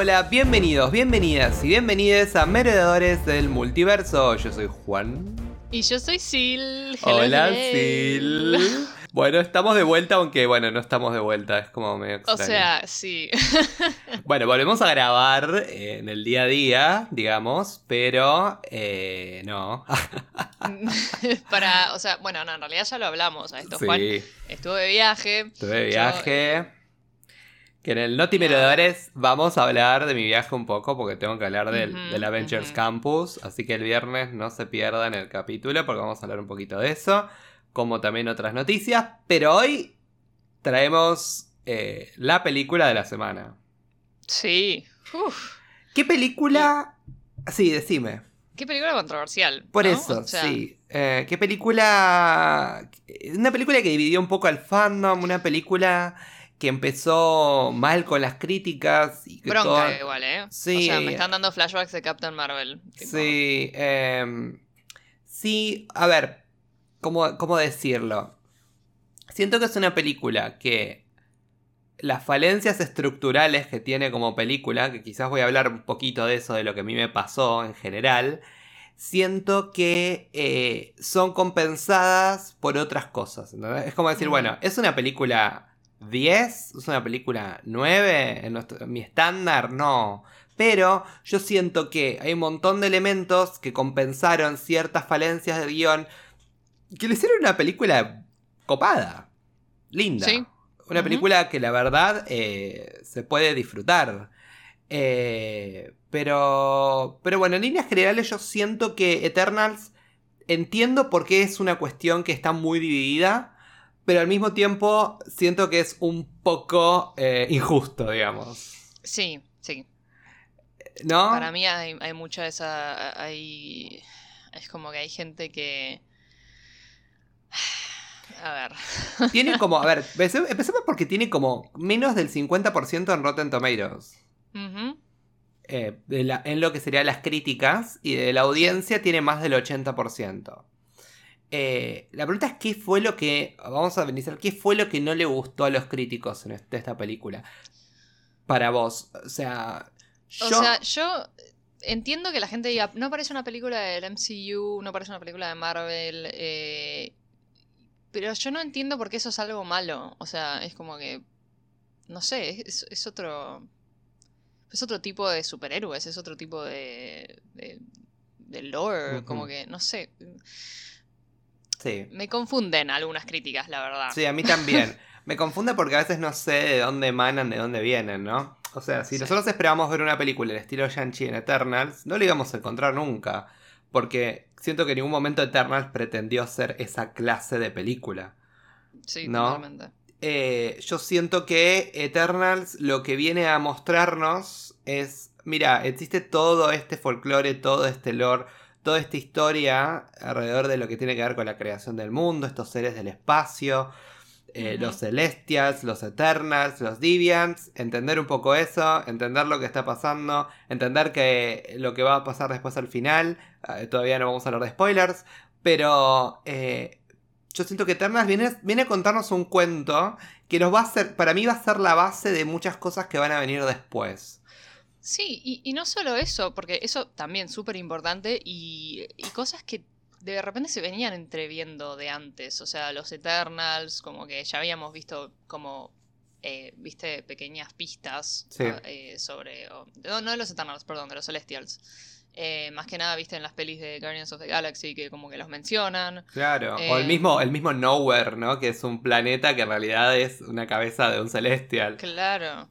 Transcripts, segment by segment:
hola, bienvenidos, bienvenidas y bienvenidas a Meredores del Multiverso. Yo soy Juan. Y yo soy Sil. Hello, hola, Sil. Bueno, estamos de vuelta, aunque bueno, no estamos de vuelta, es como medio extraño. O sea, sí. bueno, volvemos a grabar en el día a día, digamos, pero eh, no. Para, o sea, bueno, no, en realidad ya lo hablamos a esto, Juan. Estuve de viaje. Estuve de viaje. Que en el Noti Meredores vamos a hablar de mi viaje un poco, porque tengo que hablar del, Avengers Campus. Así que el viernes no se pierdan el capítulo, porque vamos a hablar un poquito de eso. Como también otras noticias. Pero hoy traemos eh, la película de la semana. Sí. ¿Qué película? Sí, decime. ¿Qué película controversial? Por eso, sí. Eh, ¿Qué película? Una película que dividió un poco al fandom, una película que empezó mal con las críticas. Y que Bronca igual, ¿eh? Sí. O sea, me están dando flashbacks de Captain Marvel. Sí. Em, sí, a ver, ¿cómo, ¿cómo decirlo? Siento que es una película que las falencias estructurales que tiene como película, que quizás voy a hablar un poquito de eso, de lo que a mí me pasó en general, siento que eh, son compensadas por otras cosas. Es como decir, bueno, es una película 10, es una película 9, en, mi estándar no. Pero yo siento que hay un montón de elementos que compensaron ciertas falencias del guion que le hicieron una película copada, linda. Una película que la verdad eh, se puede disfrutar. Eh, pero, pero bueno, en líneas generales yo siento que Eternals entiendo por qué es una cuestión que está muy dividida pero al mismo tiempo siento que es un poco eh, injusto, digamos. Sí, sí. ¿No? Para mí hay, hay mucha esa... Hay, es como que hay gente que... A ver. Tiene como, a ver, empecemos porque tiene como menos del 50% en Rotten Tomatoes. Eh, en lo que serían las críticas y de la audiencia tiene más del 80%. Eh, la pregunta es qué fue lo que. Vamos a analizar qué fue lo que no le gustó a los críticos en de esta película. Para vos. O sea. Yo... O sea, yo entiendo que la gente diga. No parece una película del MCU, no parece una película de Marvel. Eh, pero yo no entiendo por qué eso es algo malo. O sea, es como que. No sé, es, otro. Es otro tipo de superhéroes, es otro tipo de. de, lore. Como que, no sé. Me confunden algunas críticas, la verdad. Sí, a mí también. Me confunde porque a veces no sé de dónde emanan, de dónde vienen, ¿no? O sea, si nosotros esperábamos ver una película del estilo Shang-Chi en Eternals, no la íbamos a encontrar nunca. Porque siento que en ningún momento Eternals pretendió ser esa clase de película. Sí, totalmente. Eh, yo siento que Eternals lo que viene a mostrarnos es, mira, existe todo este folclore, todo este lore toda esta historia alrededor de lo que tiene que ver con la creación del mundo, estos seres del espacio, eh, los Celestials, los Eternals, los Deviants, entender un poco eso, entender lo que está pasando, entender que lo que va a pasar después al final, eh, todavía no vamos a hablar de spoilers, pero eh, yo siento que Eternals viene, viene a contarnos un cuento que nos va a ser, para mí va a ser la base de muchas cosas que van a venir después. Sí, y, no solo eso, porque eso también súper importante y, cosas que de repente se venían entreviendo de antes, o sea, los Eternals, como que ya habíamos visto como, eh, viste, pequeñas pistas eh, sobre, no, no de los Eternals, perdón, de los Celestials. Eh, más que nada, viste, en las pelis de Guardians of the Galaxy que como que los mencionan. Claro, o el mismo, el mismo Nowhere, ¿no? Que es un planeta que en realidad es una cabeza de un celestial. Claro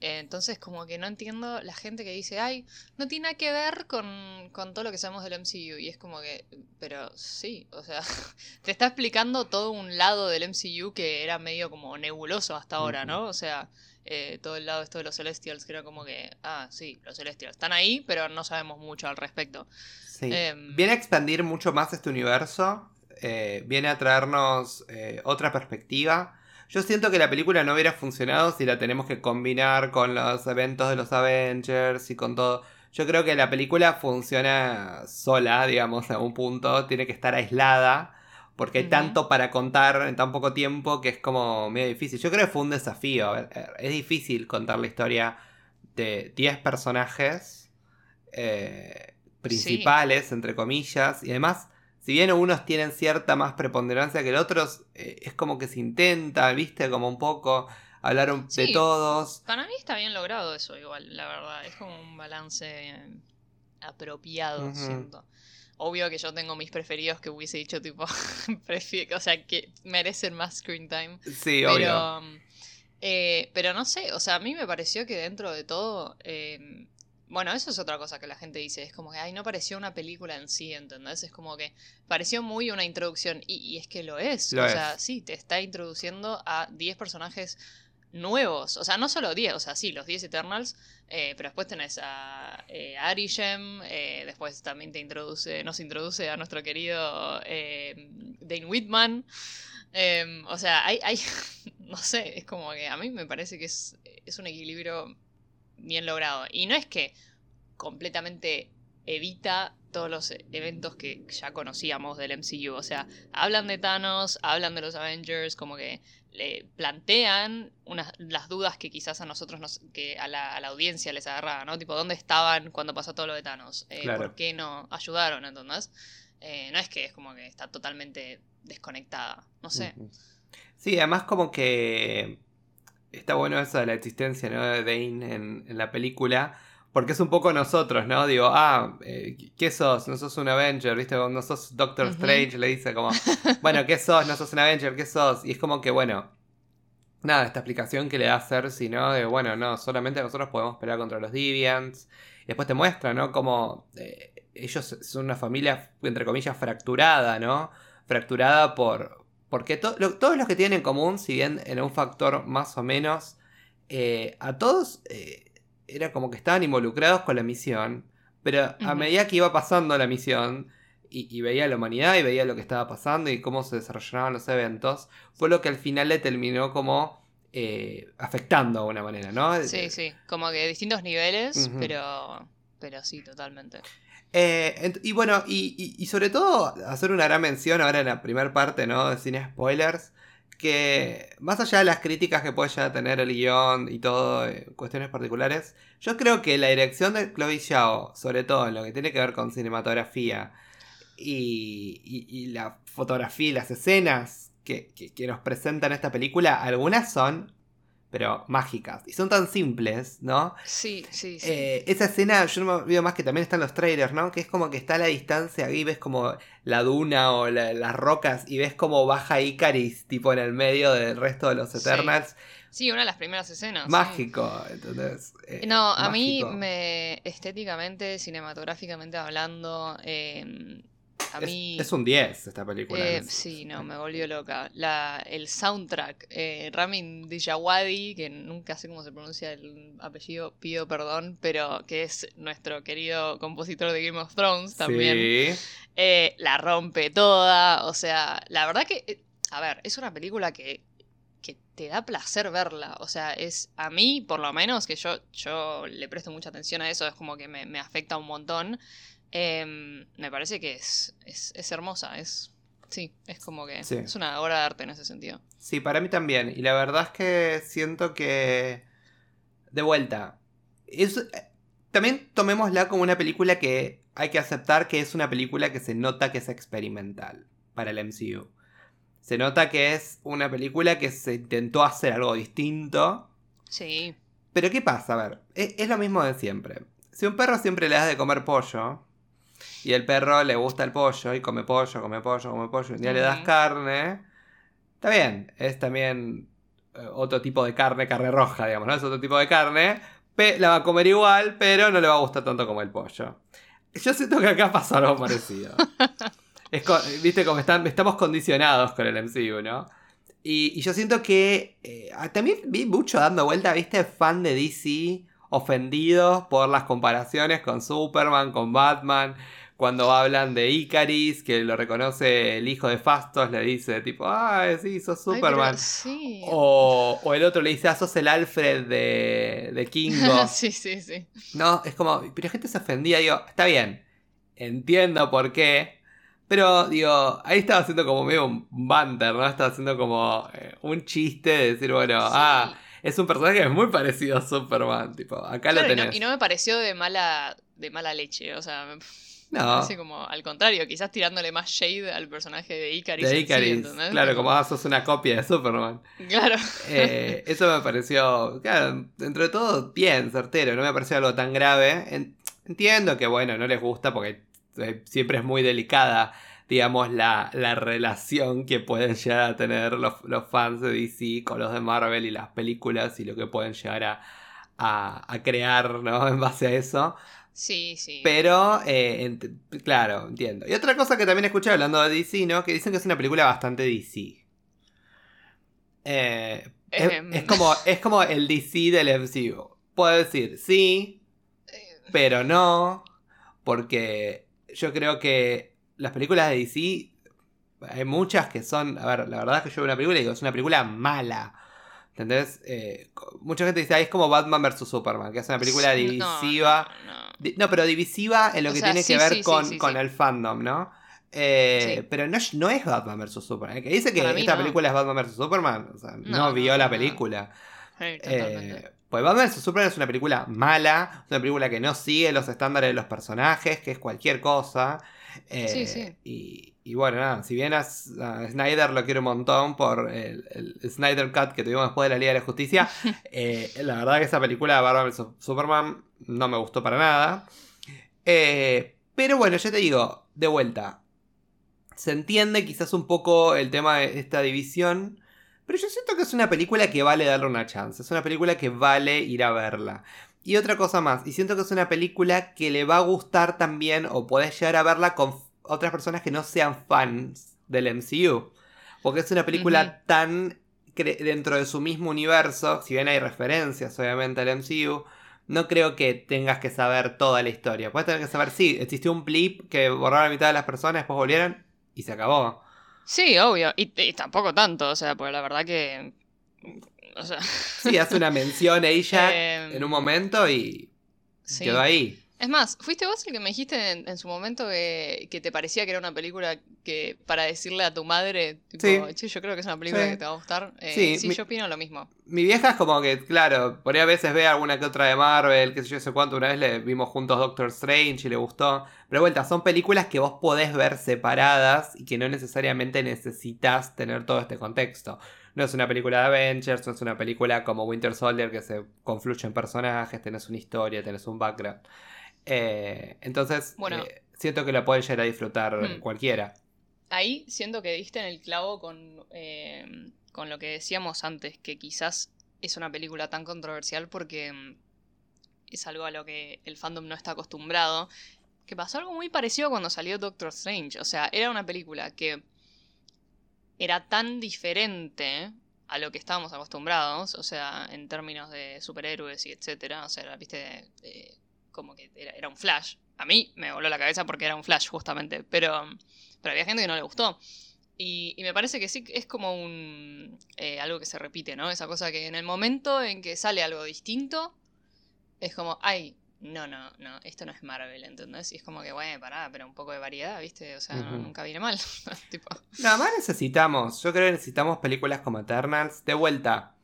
entonces, como que no entiendo la gente que dice, ay, no tiene nada que ver con, todo lo que sabemos del MCU. Y es como que, pero sí, o sea, te está explicando todo un lado del MCU que era medio como nebuloso hasta ahora, ¿no? O sea, eh, todo el lado esto de los Celestials, que era como que, ah, sí, los Celestials están ahí, pero no sabemos mucho al respecto. Sí. Em, viene a expandir mucho más este universo, eh, viene a traernos eh, otra perspectiva yo siento que la película no hubiera funcionado si la tenemos que combinar con los eventos de los Avengers y con todo. Yo creo que la película funciona sola, digamos, a un punto. Tiene que estar aislada. Porque hay tanto para contar en tan poco tiempo que es como medio difícil. Yo creo que fue un desafío. es difícil contar la historia de 10 personajes eh, principales, entre comillas, y además, si bien unos tienen cierta más preponderancia que el otros, eh, es como que se intenta, viste, como un poco hablar de todos. Para mí está bien logrado eso igual, la verdad, es como un balance apropiado, siento. Obvio que yo tengo mis preferidos que hubiese dicho tipo, o sea, que merecen más screen time. Sí, obvio. Eh, pero no sé, o sea, a mí me pareció que dentro de todo em, bueno, eso es otra cosa que la gente dice, es como que, ay, no pareció una película en sí, ¿entendés? Es como que pareció muy una introducción, y, es que lo es. o sea, sí, te está introduciendo a 10 personajes nuevos, o sea, no solo 10, o sea, sí, los 10 Eternals, eh, pero después tenés a eh, Arishem, eh, después también te introduce, nos introduce a nuestro querido eh, Dane Whitman, o sea, hay, hay, no sé, es como que a mí me parece que es, es un equilibrio bien logrado. Y no es que completamente evita todos los eventos que ya conocíamos del MCU. O sea, hablan de Thanos, hablan de los Avengers, como que le plantean unas, las dudas que quizás a nosotros, nos, que a la, audiencia les agarraba, ¿no? Tipo, ¿dónde estaban cuando pasó todo lo de Thanos? Eh, ¿Por qué no ayudaron, entonces? Eh, no es que es como que está totalmente desconectada, no sé. Sí, además como que está bueno eso de la existencia ¿no? de Dane en, la película. Porque es un poco nosotros, ¿no? Digo, ah, eh, ¿qué sos? No sos un Avenger, ¿viste? No sos Doctor Strange, le dice como, bueno, ¿qué sos? No sos un Avenger, ¿qué sos? Y es como que, bueno, nada, esta explicación que le da a Cersei, ¿no? De, bueno, no, solamente nosotros podemos pelear contra los Deviants. Y después te muestra, ¿no? Como eh, ellos son una familia, entre comillas, fracturada, ¿no? Fracturada por, porque todos los que tienen en común, si bien en un factor más o menos, eh, a todos eh, era como que estaban involucrados con la misión, pero a medida que iba pasando la misión y, veía la humanidad y veía lo que estaba pasando y cómo se desarrollaban los eventos, fue lo que al final le terminó como eh, afectando de alguna manera, ¿no? Sí, sí, como que distintos niveles, pero, pero sí, totalmente. Eh, y bueno, y, sobre todo hacer una gran mención ahora en la primera parte, ¿no? De cine spoilers. Que más allá de las críticas que puede ya tener el guion y todo, eh, cuestiones particulares, yo creo que la dirección de Chloe Zhao, sobre todo en lo que tiene que ver con cinematografía y, la fotografía y las escenas que, que nos presentan esta película, algunas son pero mágicas. Y son tan simples, ¿no? Sí, sí, sí. Eh, esa escena, yo no me olvido más que también están los trailers, ¿no? Que es como que está a la distancia, ahí ves como la duna o las rocas y ves como baja Icaris, tipo en el medio del resto de los Eternals. Sí. una de las primeras escenas. Mágico, entonces. Eh, no, a mí me estéticamente, cinematográficamente hablando, eh, es, un 10 esta película. Eh, sí, no, me volvió loca. La, el soundtrack, eh, Ramin Djawadi, que nunca sé cómo se pronuncia el apellido, pido perdón, pero que es nuestro querido compositor de Game of Thrones también. Eh, la rompe toda. O sea, la verdad que, a ver, es una película que que te da placer verla. O sea, es a mí, por lo menos, que yo, yo le presto mucha atención a eso, es como que me, me afecta un montón. Em, me parece que es, es, hermosa, es... Sí, es como que es una obra de arte en ese sentido. Sí, para mí también. Y la verdad es que siento que... De vuelta. Es... También tomémosla como una película que hay que aceptar que es una película que se nota que es experimental para el MCU. Se nota que es una película que se intentó hacer algo distinto. Sí. Pero ¿qué pasa? A ver, es, es lo mismo de siempre. Si un perro siempre le das de comer pollo, y el perro le gusta el pollo y come pollo, come pollo, come pollo. Un día le das carne. Está bien, es también eh, otro tipo de carne, carne roja, digamos, ¿no? Es otro tipo de carne. La va a comer igual, pero no le va a gustar tanto como el pollo. Yo siento que acá pasa algo parecido. Viste, como están, estamos condicionados con el MCU, ¿no? Y, yo siento que eh, también vi mucho dando vuelta, ¿viste? Fan de DC ofendidos por las comparaciones con Superman, con Batman, cuando hablan de Icaris, que lo reconoce el hijo de Fastos, le dice tipo, ah, sí, sos Superman. o, o, el otro le dice, ah, sos el Alfred de, de Kingo. sí, sí, sí. No, es como, pero la gente se ofendía, digo, está bien, entiendo por qué. Pero, digo, ahí estaba haciendo como medio un banter, ¿no? Estaba haciendo como eh, un chiste de decir, bueno, ah, es un personaje muy parecido a Superman. Tipo, acá lo y, tenés. no, y no me pareció de mala, de mala leche, o sea, me no, parece como al contrario, quizás tirándole más shade al personaje de Icaris. de claro, como ah, sos una copia de Superman. Claro. Eh, eso me pareció, claro, dentro de todo, bien, certero. No me pareció algo tan grave. En- entiendo que, bueno, no les gusta porque eh, siempre es muy delicada, digamos, la, la relación que pueden llegar a tener los, los fans de DC con los de Marvel y las películas y lo que pueden llegar a, a- a crear, ¿no? En base a eso. Sí, sí. Pero, eh, ent- claro, entiendo. Y otra cosa que también escuché hablando de DC, ¿no? Que dicen que es una película bastante DC. Eh, es, Em. es como, es como el DC del MCU. Puedo decir sí, Eh, pero no. Porque yo creo que las películas de DC. Hay muchas que son. A ver, la verdad es que yo veo una película y digo, es una película mala. ¿Entendés? Eh, mucha gente dice, "Ay, es como Batman vs Superman, que es una película divisiva. no, no. Di- No, pero divisiva en lo O que sea, tiene sí, que ver sí, con, con el fandom, ¿no? Eh. Pero no, es- no es Batman vs. Superman. ¿eh? Que dice que esta película es Batman vs. Superman. O sea, no, vio la película. Eh, pues Batman vs. Superman es una película mala, es una película que no sigue los estándares de los personajes, que es cualquier cosa. Eh, Sí, sí. Y, y bueno, nada, si bien a, Snyder lo quiero un montón por el, el Snyder Cut que tuvimos después de la Liga de la Justicia, eh, la verdad que esa película de Batman vs. Superman no me gustó para nada. Eh, pero bueno, yo te digo, de vuelta, se entiende quizás un poco el tema de esta división, pero yo siento que es una película que vale darle una chance, es una película que vale ir a verla. Y otra cosa más, y siento que es una película que le va a gustar también, o podés llegar a verla con otras personas que no sean fans del MCU. Porque es una película tan dentro de su mismo universo, si bien hay referencias obviamente al MCU, no creo que tengas que saber toda la historia. Puedes tener que saber, sí, existió un blip que borraron a la mitad de las personas, después volvieron y se acabó. Sí, obvio. Y, y tampoco tanto, o sea, pues la verdad que. O sea. Sí, hace una mención a ella Em, en un momento y sí. quedó ahí. Es más, fuiste vos el que me dijiste en, en su momento que, que te parecía que era una película que para decirle a tu madre, tipo, Sí. che, yo creo que es una película Sí. que te va a gustar. Eh, Sí, sí, mi- yo opino lo mismo. Mi vieja es como que, claro, por ahí a veces ve alguna que otra de Marvel, qué sé yo, sé cuánto. Una vez le vimos juntos Doctor Strange y le gustó. Pero vuelta, son películas que vos podés ver separadas y que no necesariamente necesitas tener todo este contexto. No es una película de Avengers, no es una película como Winter Soldier que se confluyen personajes, tenés una historia, tenés un background. Eh, entonces, Bueno. eh, siento que la pueden llegar a disfrutar Hmm. cualquiera. Ahí siento que diste en el clavo con, eh, con lo que decíamos antes, que quizás es una película tan controversial porque mm, es algo a lo que el fandom no está acostumbrado. Que pasó algo muy parecido cuando salió Doctor Strange. O sea, era una película que era tan diferente a lo que estábamos acostumbrados, o sea, en términos de superhéroes y etcétera. O sea, viste, eh, como que era, un flash. A mí me voló la cabeza porque era un flash, justamente. Pero, pero había gente que no le gustó. Y, me parece que sí es como un eh, algo que se repite, ¿no? Esa cosa que en el momento en que sale algo distinto, es como, ay, no, no, no, esto no es Marvel, ¿entendés? Y es como que, bueno, pará, pero un poco de variedad, ¿viste? O sea, no- nunca viene mal. tipo, Nada más necesitamos, yo creo que necesitamos películas como Eternals. De vuelta,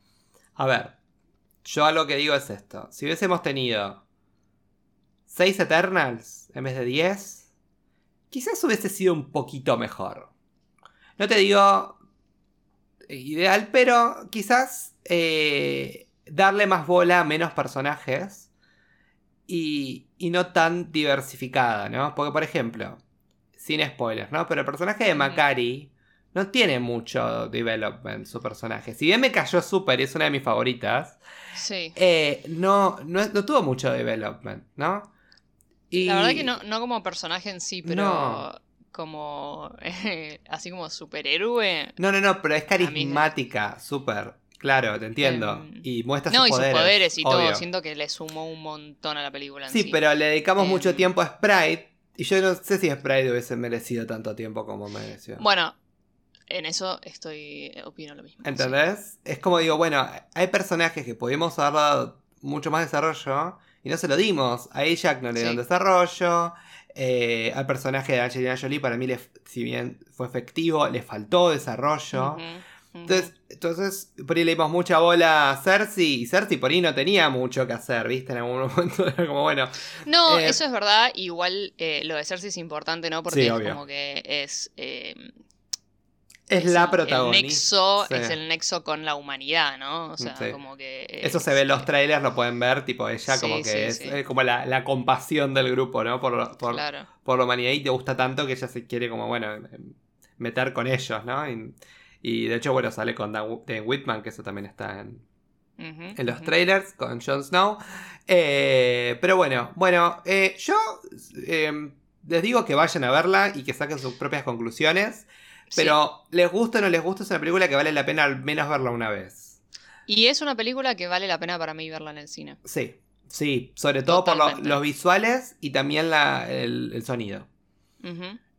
a ver, yo algo que digo es esto. Si hubiésemos tenido 6 Eternals en vez de 10, quizás hubiese sido un poquito mejor. No te digo ideal, pero quizás eh, darle más bola a menos personajes y, y no tan diversificada, ¿no? Porque, por ejemplo, sin spoilers, ¿no? Pero el personaje de. Macari no tiene mucho development su personaje. Si bien me cayó súper y es una de mis favoritas, sí. eh, no, no, no tuvo mucho development, ¿no? Y... La verdad que no, no como personaje en sí, pero No. como eh, así como superhéroe. No, no, no, pero es carismática, súper. Claro, te entiendo. Em, y muestra No, sus y sus poderes. poderes y todo. Siento que le sumó un montón a la película en Sí, sí. pero le dedicamos Em. mucho tiempo a Sprite. Y yo no sé si Sprite hubiese merecido tanto tiempo como mereció. Bueno, en eso estoy. opino lo mismo. sí. ¿Entendés? Es como digo, bueno, hay personajes que pudimos haber dado mucho más desarrollo y no se lo dimos. A Jack no le dieron Sí. desarrollo. eh, al personaje de Angelina Jolie, para mí, le- si bien fue efectivo, le faltó desarrollo. Entonces, entonces, por ahí le dimos mucha bola a Cersei y Cersei por ahí no tenía mucho que hacer, ¿viste? En algún momento era como, bueno. No, Eh, eso es verdad. Igual eh, lo de Cersei es importante, ¿no? Porque Sí, es obvio. como que es. eh, Es es la protagonista. El nexo, Sí. es el nexo con la humanidad, ¿no? O sea, Sí. como que. Eso se ve en los trailers, lo pueden ver, tipo ella como que es como la, la compasión del grupo, ¿no? Por, por, Claro. por la humanidad y te gusta tanto que ella se quiere como, bueno, em, meter con ellos, ¿no? Y, y de hecho, bueno, sale con Dan, Dan Whitman, que eso también está en, en los trailers, con Jon Snow. Eh, pero bueno, bueno, eh, yo eh, les digo que vayan a verla y que saquen sus propias conclusiones. Sí. Pero les gusta o no les gusta, es una película que vale la pena al menos verla una vez. Y es una película que vale la pena para mí verla en el cine. Sí, sí, sobre todo por lo- los visuales y también la, el, el sonido.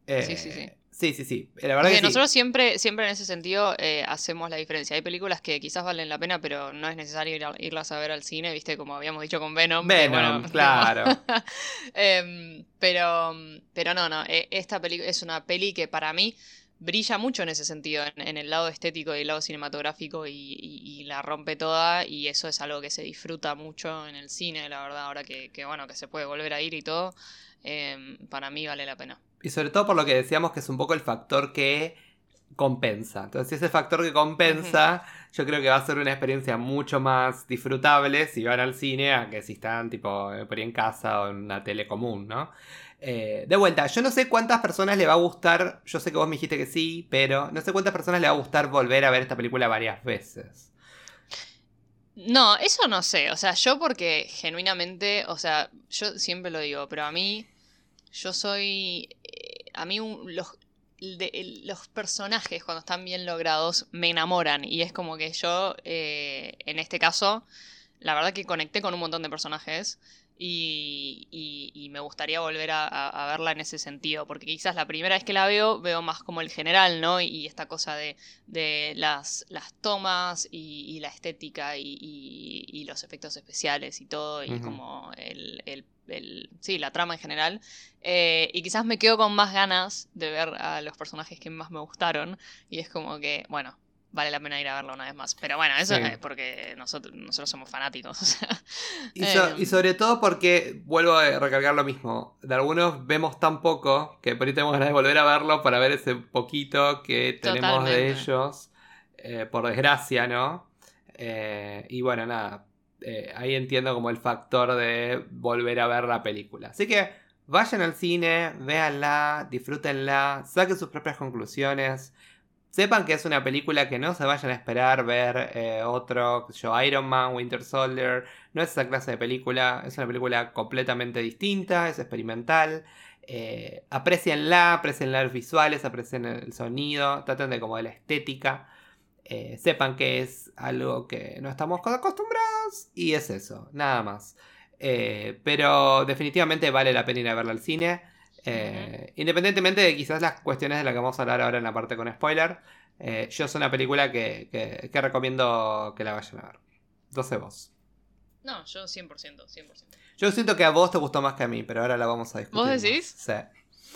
Eh, Sí, sí, sí. Sí, sí, sí. La verdad que sí. nosotros siempre, siempre en ese sentido eh, hacemos la diferencia. Hay películas que quizás valen la pena, pero no es necesario ir a- irlas a ver al cine, viste, como habíamos dicho con Venom. Venom, bueno, claro. Em, pero, pero no, no. eh, Esta peli es una peli que para mí brilla mucho en ese sentido, en, en el lado estético y el lado cinematográfico, y, y- y la rompe toda. Y eso es algo que se disfruta mucho en el cine, la verdad. Ahora que, que, bueno, que se puede volver a ir y todo, em, para mí vale la pena. Y sobre todo por lo que decíamos que es un poco el factor que compensa. Entonces, si ese factor que compensa, yo creo que va a ser una experiencia mucho más disfrutable si van al cine a que si están tipo eh, por ahí en casa o en una tele común, ¿no? Eh, de vuelta, yo no sé cuántas personas le va a gustar, yo sé que vos me dijiste que sí, pero no sé cuántas personas le va a gustar volver a ver esta película varias veces. No, eso no sé. O sea, yo porque genuinamente, o sea, yo siempre lo digo, pero a mí, yo soy, eh, a mí un- los, de- los personajes cuando están bien logrados me enamoran y es como que yo, eh, en este caso, la verdad que conecté con un montón de personajes y, y- y me gustaría volver a, a- a verla en ese sentido, porque quizás la primera vez que la veo, veo más como el general, ¿no? Y esta cosa de, de las, las tomas y, y la estética y, los efectos especiales y todo, y como el, el- el- sí, la trama en general. Eh, y quizás me quedo con más ganas de ver a los personajes que más me gustaron, y es como que, bueno. Vale la pena ir a verla una vez más. Pero bueno, eso Sí. es porque nosotros, nosotros somos fanáticos. O sea, Y, so- Em. y sobre todo porque, vuelvo a recargar lo mismo, de algunos vemos tan poco que por ahí tenemos ganas de volver a verlo para ver ese poquito que tenemos de ellos, eh, por desgracia, ¿no? Eh, y bueno, nada, eh, ahí entiendo como el factor de volver a ver la película. Así que vayan al cine, véanla, disfrútenla, saquen sus propias conclusiones. Sepan que es una película que no se vayan a esperar ver eh, otro, yo, Iron Man, Winter Soldier. No es esa clase de película, es una película completamente distinta, es experimental. Eh, aprecienla, aprecien los visuales, aprecien el sonido, traten de como la estética. Eh, sepan que es algo que no estamos acostumbrados y es eso, nada más. Eh, pero definitivamente vale la pena ir a verla al cine. Eh, Independientemente de quizás las cuestiones de las que vamos a hablar ahora en la parte con spoiler, eh, yo es una película que, que- que recomiendo que la vayan a ver. 12 vos. no, yo 100%, 100%. Yo siento que a vos te gustó más que a mí, pero ahora la vamos a discutir. ¿Vos más. decís? Sí.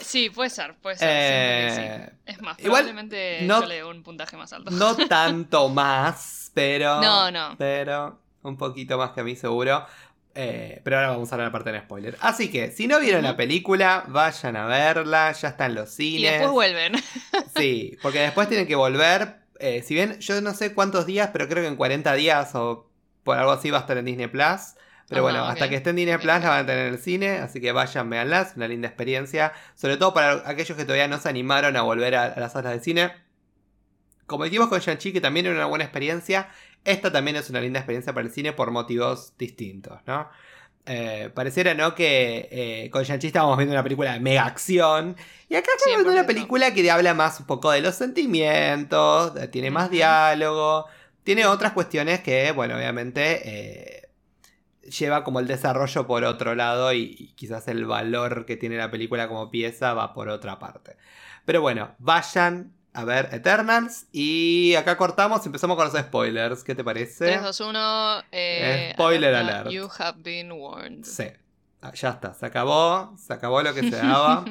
Sí, puede ser, puede ser. que sí. Eh, Es más, igual, probablemente no- yo le doy un puntaje más alto. no tanto más, pero. No, no. Pero un poquito más que a mí, seguro. Eh, pero ahora vamos a hablar la parte de spoiler. Así que, si no vieron la película, vayan a verla. Ya está en los y cines. después vuelven. Sí, porque después tienen que volver. eh, si bien yo no sé cuántos días, pero creo que en 40 días o por algo así va a estar en Disney Plus. Pero bueno, hasta que esté en Disney Plus la van a tener en el cine, así que vayan, veanla, es una linda experiencia. Sobre todo para aquellos que todavía no se animaron a volver a, a las salas de cine. Como dijimos con Shang-Chi, que también era una buena experiencia, esta también es una linda experiencia para el cine por motivos distintos, ¿no? Eh, pareciera, ¿no? Que eh, con Shang-Chi estábamos viendo una película de mega acción. Y acá estamos viendo una 100%. película que habla más un poco de los sentimientos, tiene más diálogo, tiene otras cuestiones que, bueno, obviamente eh, lleva como el desarrollo por otro lado y, y quizás el valor que tiene la película como pieza va por otra parte. Pero bueno, vayan a ver Eternals y acá cortamos y empezamos con los spoilers. ¿Qué te parece? 3, 2, 1. Eh, Spoiler alerta, alert. You have been warned. Sí, Ah, ya está, se acabó, se acabó lo que se daba.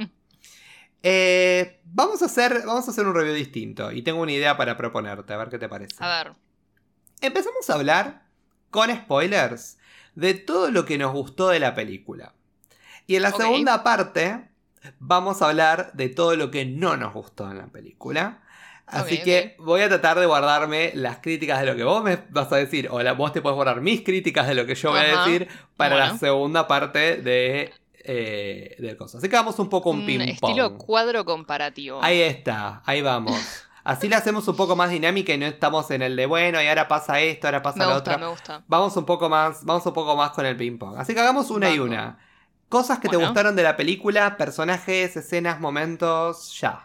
Eh, vamos, a hacer, vamos a hacer un review distinto y tengo una idea para proponerte, a ver qué te parece. A ver. Empezamos a hablar, con spoilers, de todo lo que nos gustó de la película. Y en la segunda parte vamos a hablar de todo lo que no nos gustó en la película. Así que voy a tratar de guardarme las críticas de lo que vos me vas a decir, o la, vos te puedes guardar mis críticas de lo que yo voy a decir para la segunda parte de, eh, del coso. Así que vamos un poco un Un ping-pong. estilo cuadro comparativo. Ahí está, ahí vamos. Así la hacemos un poco más dinámica y no estamos en el de bueno, y ahora pasa esto, ahora pasa me lo gusta, otro. me gusta. Vamos un poco más, vamos un poco más con el ping pong. Así que hagamos una y una. Cosas que te gustaron de la película, personajes, escenas, momentos, ya.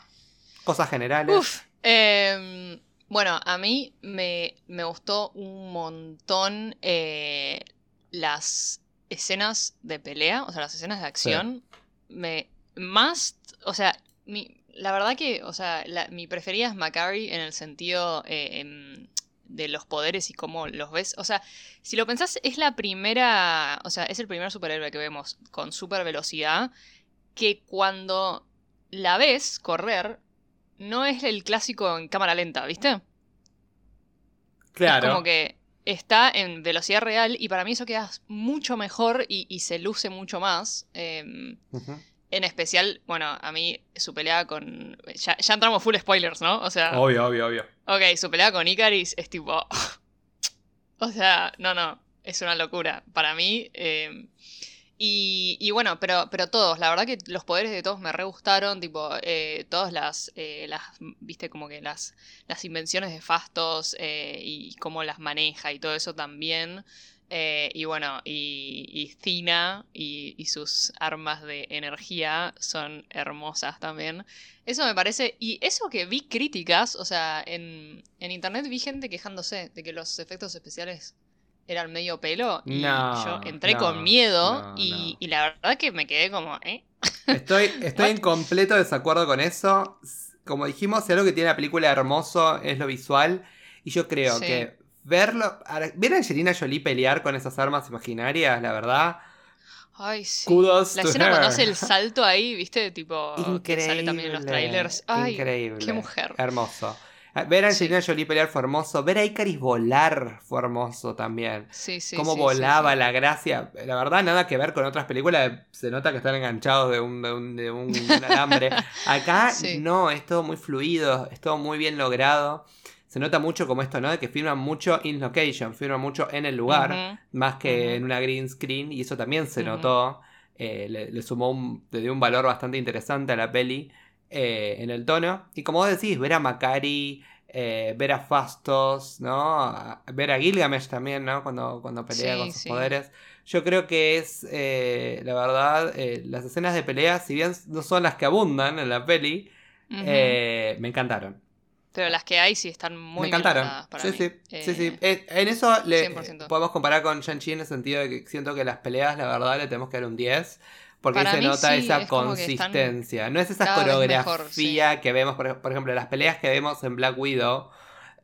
Cosas generales. Uf. em, bueno, a mí me, me gustó un montón eh, las escenas de pelea, o sea, las escenas de acción. Me. Más. O sea, mi, la verdad que, o sea, la- mi preferida es Macari en el sentido eh, em, de los poderes y cómo los ves. O sea, si lo pensás, es la primera. O sea, es el primer superhéroe que vemos con super velocidad. Que cuando la ves correr, no es el clásico en cámara lenta, ¿viste? claro. Es como que está en velocidad real y para mí eso queda mucho mejor y, y se luce mucho más. Ujú. En especial, bueno, a mí su pelea con... Ya, ya entramos full spoilers, ¿no? O sea, Obvio, obvio, obvio. ok, su pelea con Icaris es tipo... o sea, no, no, es una locura. Para mí... y, y bueno, pero, pero todos, la verdad que los poderes de todos me re gustaron, tipo, eh, todas las, eh, las, viste, como que las, las invenciones de Fastos eh, y cómo las maneja y todo eso también. Eh, y bueno, y, y Cina y, y sus armas de energía son hermosas también. Eso me parece, y eso que vi críticas, o sea, en, en internet vi gente quejándose de que los efectos especiales eran medio pelo y No, yo entré no, con miedo no, y, la verdad que me quedé como, ¿eh? Estoy, estoy en completo desacuerdo con eso. Como dijimos, si algo que tiene la película hermoso es lo visual. Y yo creo Sí. que verlo. Ver a Angelina Jolie pelear con esas armas imaginarias, la verdad. Ay, sí. Kudos La to escena her. cuando hace el salto ahí, ¿viste? Tipo, que sale también en los Increíble, trailers. Ay, increíble. qué mujer. Hermoso. Ver a Sí. Angelina Jolie pelear fue hermoso. Ver a Icaris volar fue hermoso también. Sí, sí. Cómo sí, volaba, sí, sí. la gracia. La verdad, nada que ver con otras películas. Se nota que están enganchados de un, de un, de un- alambre. Acá Sí. no, es todo muy fluido, es todo muy bien logrado. Se nota mucho como esto, ¿no? De que filman mucho in location, filman mucho en el lugar, más que en una green screen, y eso también se notó. Eh, le, le sumó un, le dio un valor bastante interesante a la peli eh, en el tono. Y como vos decís, ver a Macari, eh, ver a Fastos, ¿no? Ver a Gilgamesh también, ¿no? Cuando, cuando pelea Sí, con sus sí. poderes. Yo creo que es, eh, la verdad, eh, las escenas de pelea, si bien no son las que abundan en la peli, me encantaron. Pero las que hay sí están muy me encantaron. para Sí, mí. sí, sí, sí. Eh, Eh, en eso le, 100%. podemos comparar con Shang-Chi en el sentido de que siento que las peleas, la verdad, le tenemos que dar un 10. Porque Para se mí nota sí, esa es consistencia. No es esa coreografía mejor, que vemos, por, por ejemplo, las peleas que vemos en Black Widow.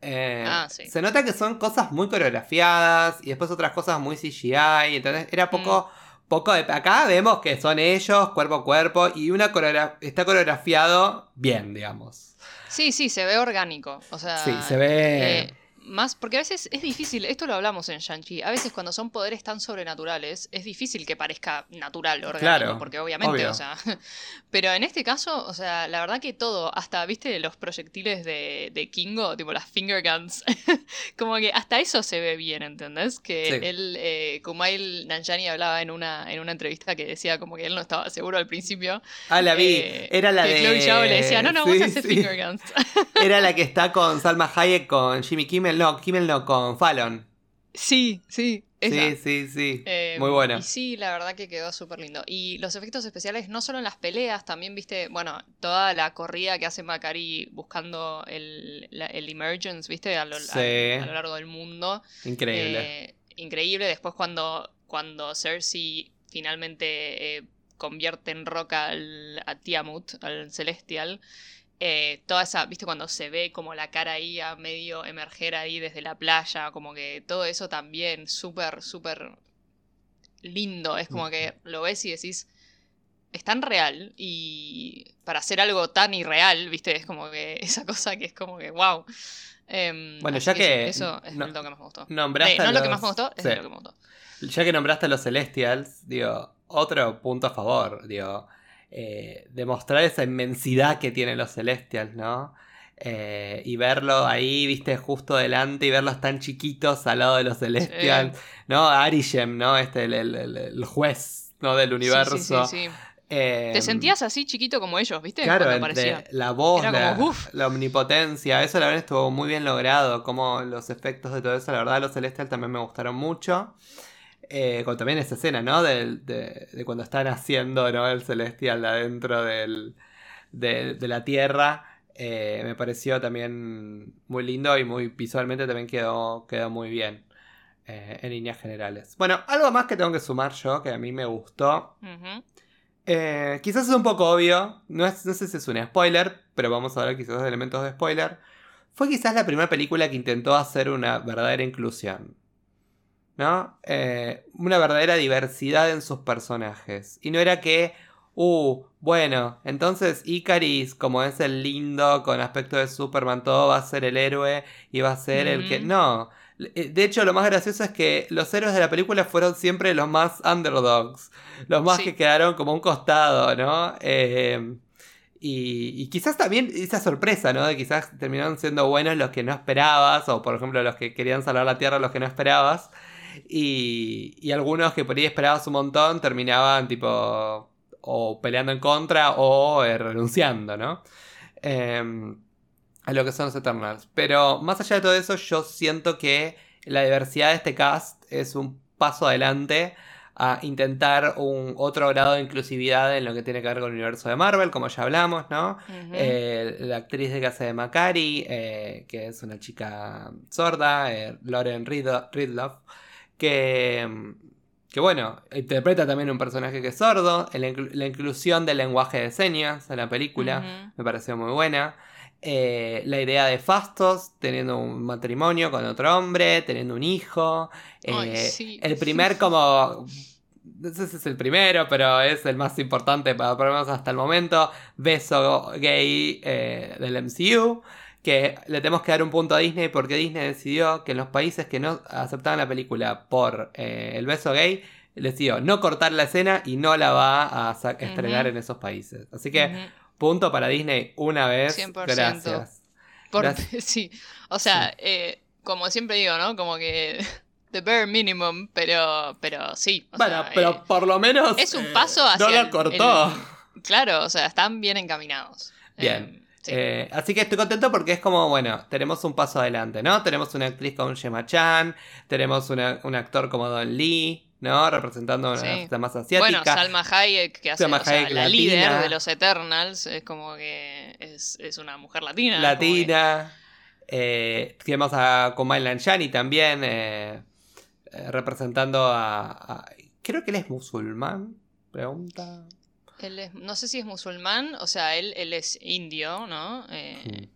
eh, Ah, sí. Se nota que son cosas muy coreografiadas y después otras cosas muy CGI. Entonces era poco. Mm. Poco de, acá vemos que son ellos, cuerpo a cuerpo, y una coreogra- está coreografiado bien, digamos. Sí, sí, se ve orgánico. O sea, Sí, se ve. eh, más, porque a veces es difícil, esto lo hablamos en Shang-Chi, a veces cuando son poderes tan sobrenaturales, es difícil que parezca natural, orgánico, Claro, porque obviamente, obvio. o sea, pero en este caso, o sea, la verdad que todo, hasta, viste, los proyectiles de, de Kingo, tipo las finger guns, como que hasta eso se ve bien, ¿entendés? Que Sí. él, eh, Kumail Nanjiani hablaba en una, en una entrevista que decía como que él no estaba seguro al principio, Ah, la vi. eh, Era la que de. Chloe Zhao le decía, no, no, vos sí. finger guns. Era la que está con Salma Hayek, con Jimmy Kimmel. No, Kimmel no, con Fallon. sí, sí, esa. Sí, sí, sí. Eh, Muy buena. Y sí, la verdad que quedó súper lindo. Y los efectos especiales, no solo en las peleas, también viste, bueno, toda la corrida que hace Macari buscando el, la- el emergence, viste, a lo, a- Sí. a lo largo del mundo. Increíble. Eh, increíble. Después cuando, cuando Cersei finalmente eh, convierte en roca al, a Tiamut, al Celestial. Eh, toda esa, viste, cuando se ve como la cara ahí a medio emerger ahí desde la playa, como que todo eso también súper, súper lindo. Es como que lo ves y decís, es tan real y para hacer algo tan irreal, viste, es como que esa cosa que es como que, wow. Em, bueno, ya que, Eso, es lo que más me gustó. Nombraste no lo que más me gustó, es lo que me gustó. Ya que nombraste a los Celestials, digo, otro punto a favor, digo, eh, demostrar esa inmensidad que tienen los Celestials, ¿no? Eh, y verlo ahí, viste, justo delante y verlos tan chiquitos al lado de los Celestials, ¿no? Arishem, ¿no? Este, el, juez, ¿no? Del universo. Sí, sí, Te em, sentías así chiquito como ellos, ¿viste? Claro, la voz, la, omnipotencia, eso la verdad estuvo muy bien logrado, como los efectos de todo eso, la verdad los Celestials también me gustaron mucho. Eh, con también esa escena, ¿no? De, de, cuando están haciendo, ¿no? El celestial adentro del, de, la Tierra. Eh, me pareció también muy lindo y muy visualmente también quedó, quedó muy bien. Eh, en líneas generales. Bueno, algo más que tengo que sumar yo, que a mí me gustó. quizás es un poco obvio, no, no, sé si es un spoiler, pero vamos a ver quizás elementos de spoiler. Fue quizás la primera película que intentó hacer una verdadera inclusión. ¿No? Eh, una verdadera diversidad en sus personajes. Y no era que, uh, bueno, entonces Icaris, como es el lindo, con aspecto de Superman, todo va a ser el héroe y va a ser el que... No. Eh, de hecho, lo más gracioso es que los héroes de la película fueron siempre los más underdogs. Los más que quedaron como un costado, ¿no? Eh, y, y, quizás también esa sorpresa, ¿no? De quizás terminaron siendo buenos los que no esperabas, o por ejemplo los que querían salvar la Tierra, los que no esperabas. Y, algunos que por ahí esperabas un montón terminaban tipo o peleando en contra o eh, renunciando, ¿no? Em, a lo que son los Eternals. Pero más allá de todo eso, yo siento que la diversidad de este cast es un paso adelante a intentar un otro grado de inclusividad en lo que tiene que ver con el universo de Marvel, como ya hablamos, ¿no? Eh, la actriz de casa de Macari, eh, que es una chica sorda, Lauren Ridloff que, que bueno, interpreta también un personaje que es sordo, la, inclusión del lenguaje de señas en la película me pareció muy buena. Eh, la idea de Fastos teniendo un matrimonio con otro hombre, teniendo un hijo. Eh, el primer como... No sé si es el primero, pero es el más importante para por lo menos hasta el momento. Beso gay eh, del MCU que le tenemos que dar un punto a Disney porque Disney decidió que en los países que no aceptaban la película por eh, el beso gay, decidió no cortar la escena y no la va a estrenar en esos países. Así que punto para Disney una vez. 100%. Gracias. Sí, o sea, eh, como siempre digo, ¿no? Como que the bare minimum, pero, pero sí. bueno, pero eh, por lo menos... Es un paso hacia... No lo cortó. claro, o sea, están bien encaminados. Bien. Eh, así que estoy contento porque es como, bueno, tenemos un paso adelante, ¿no? Tenemos una actriz como Gemma Chan, tenemos un actor como Don Lee, ¿no? Representando a una más asiática. Bueno, Salma Hayek, que hace la líder de los Eternals, es como que es, una mujer latina. Latina. Eh, tenemos a Kumail Nanjiani también, eh, representando a, Creo que él es musulmán, pregunta no sé si es musulmán, o sea, él, él es indio, ¿no? Eh,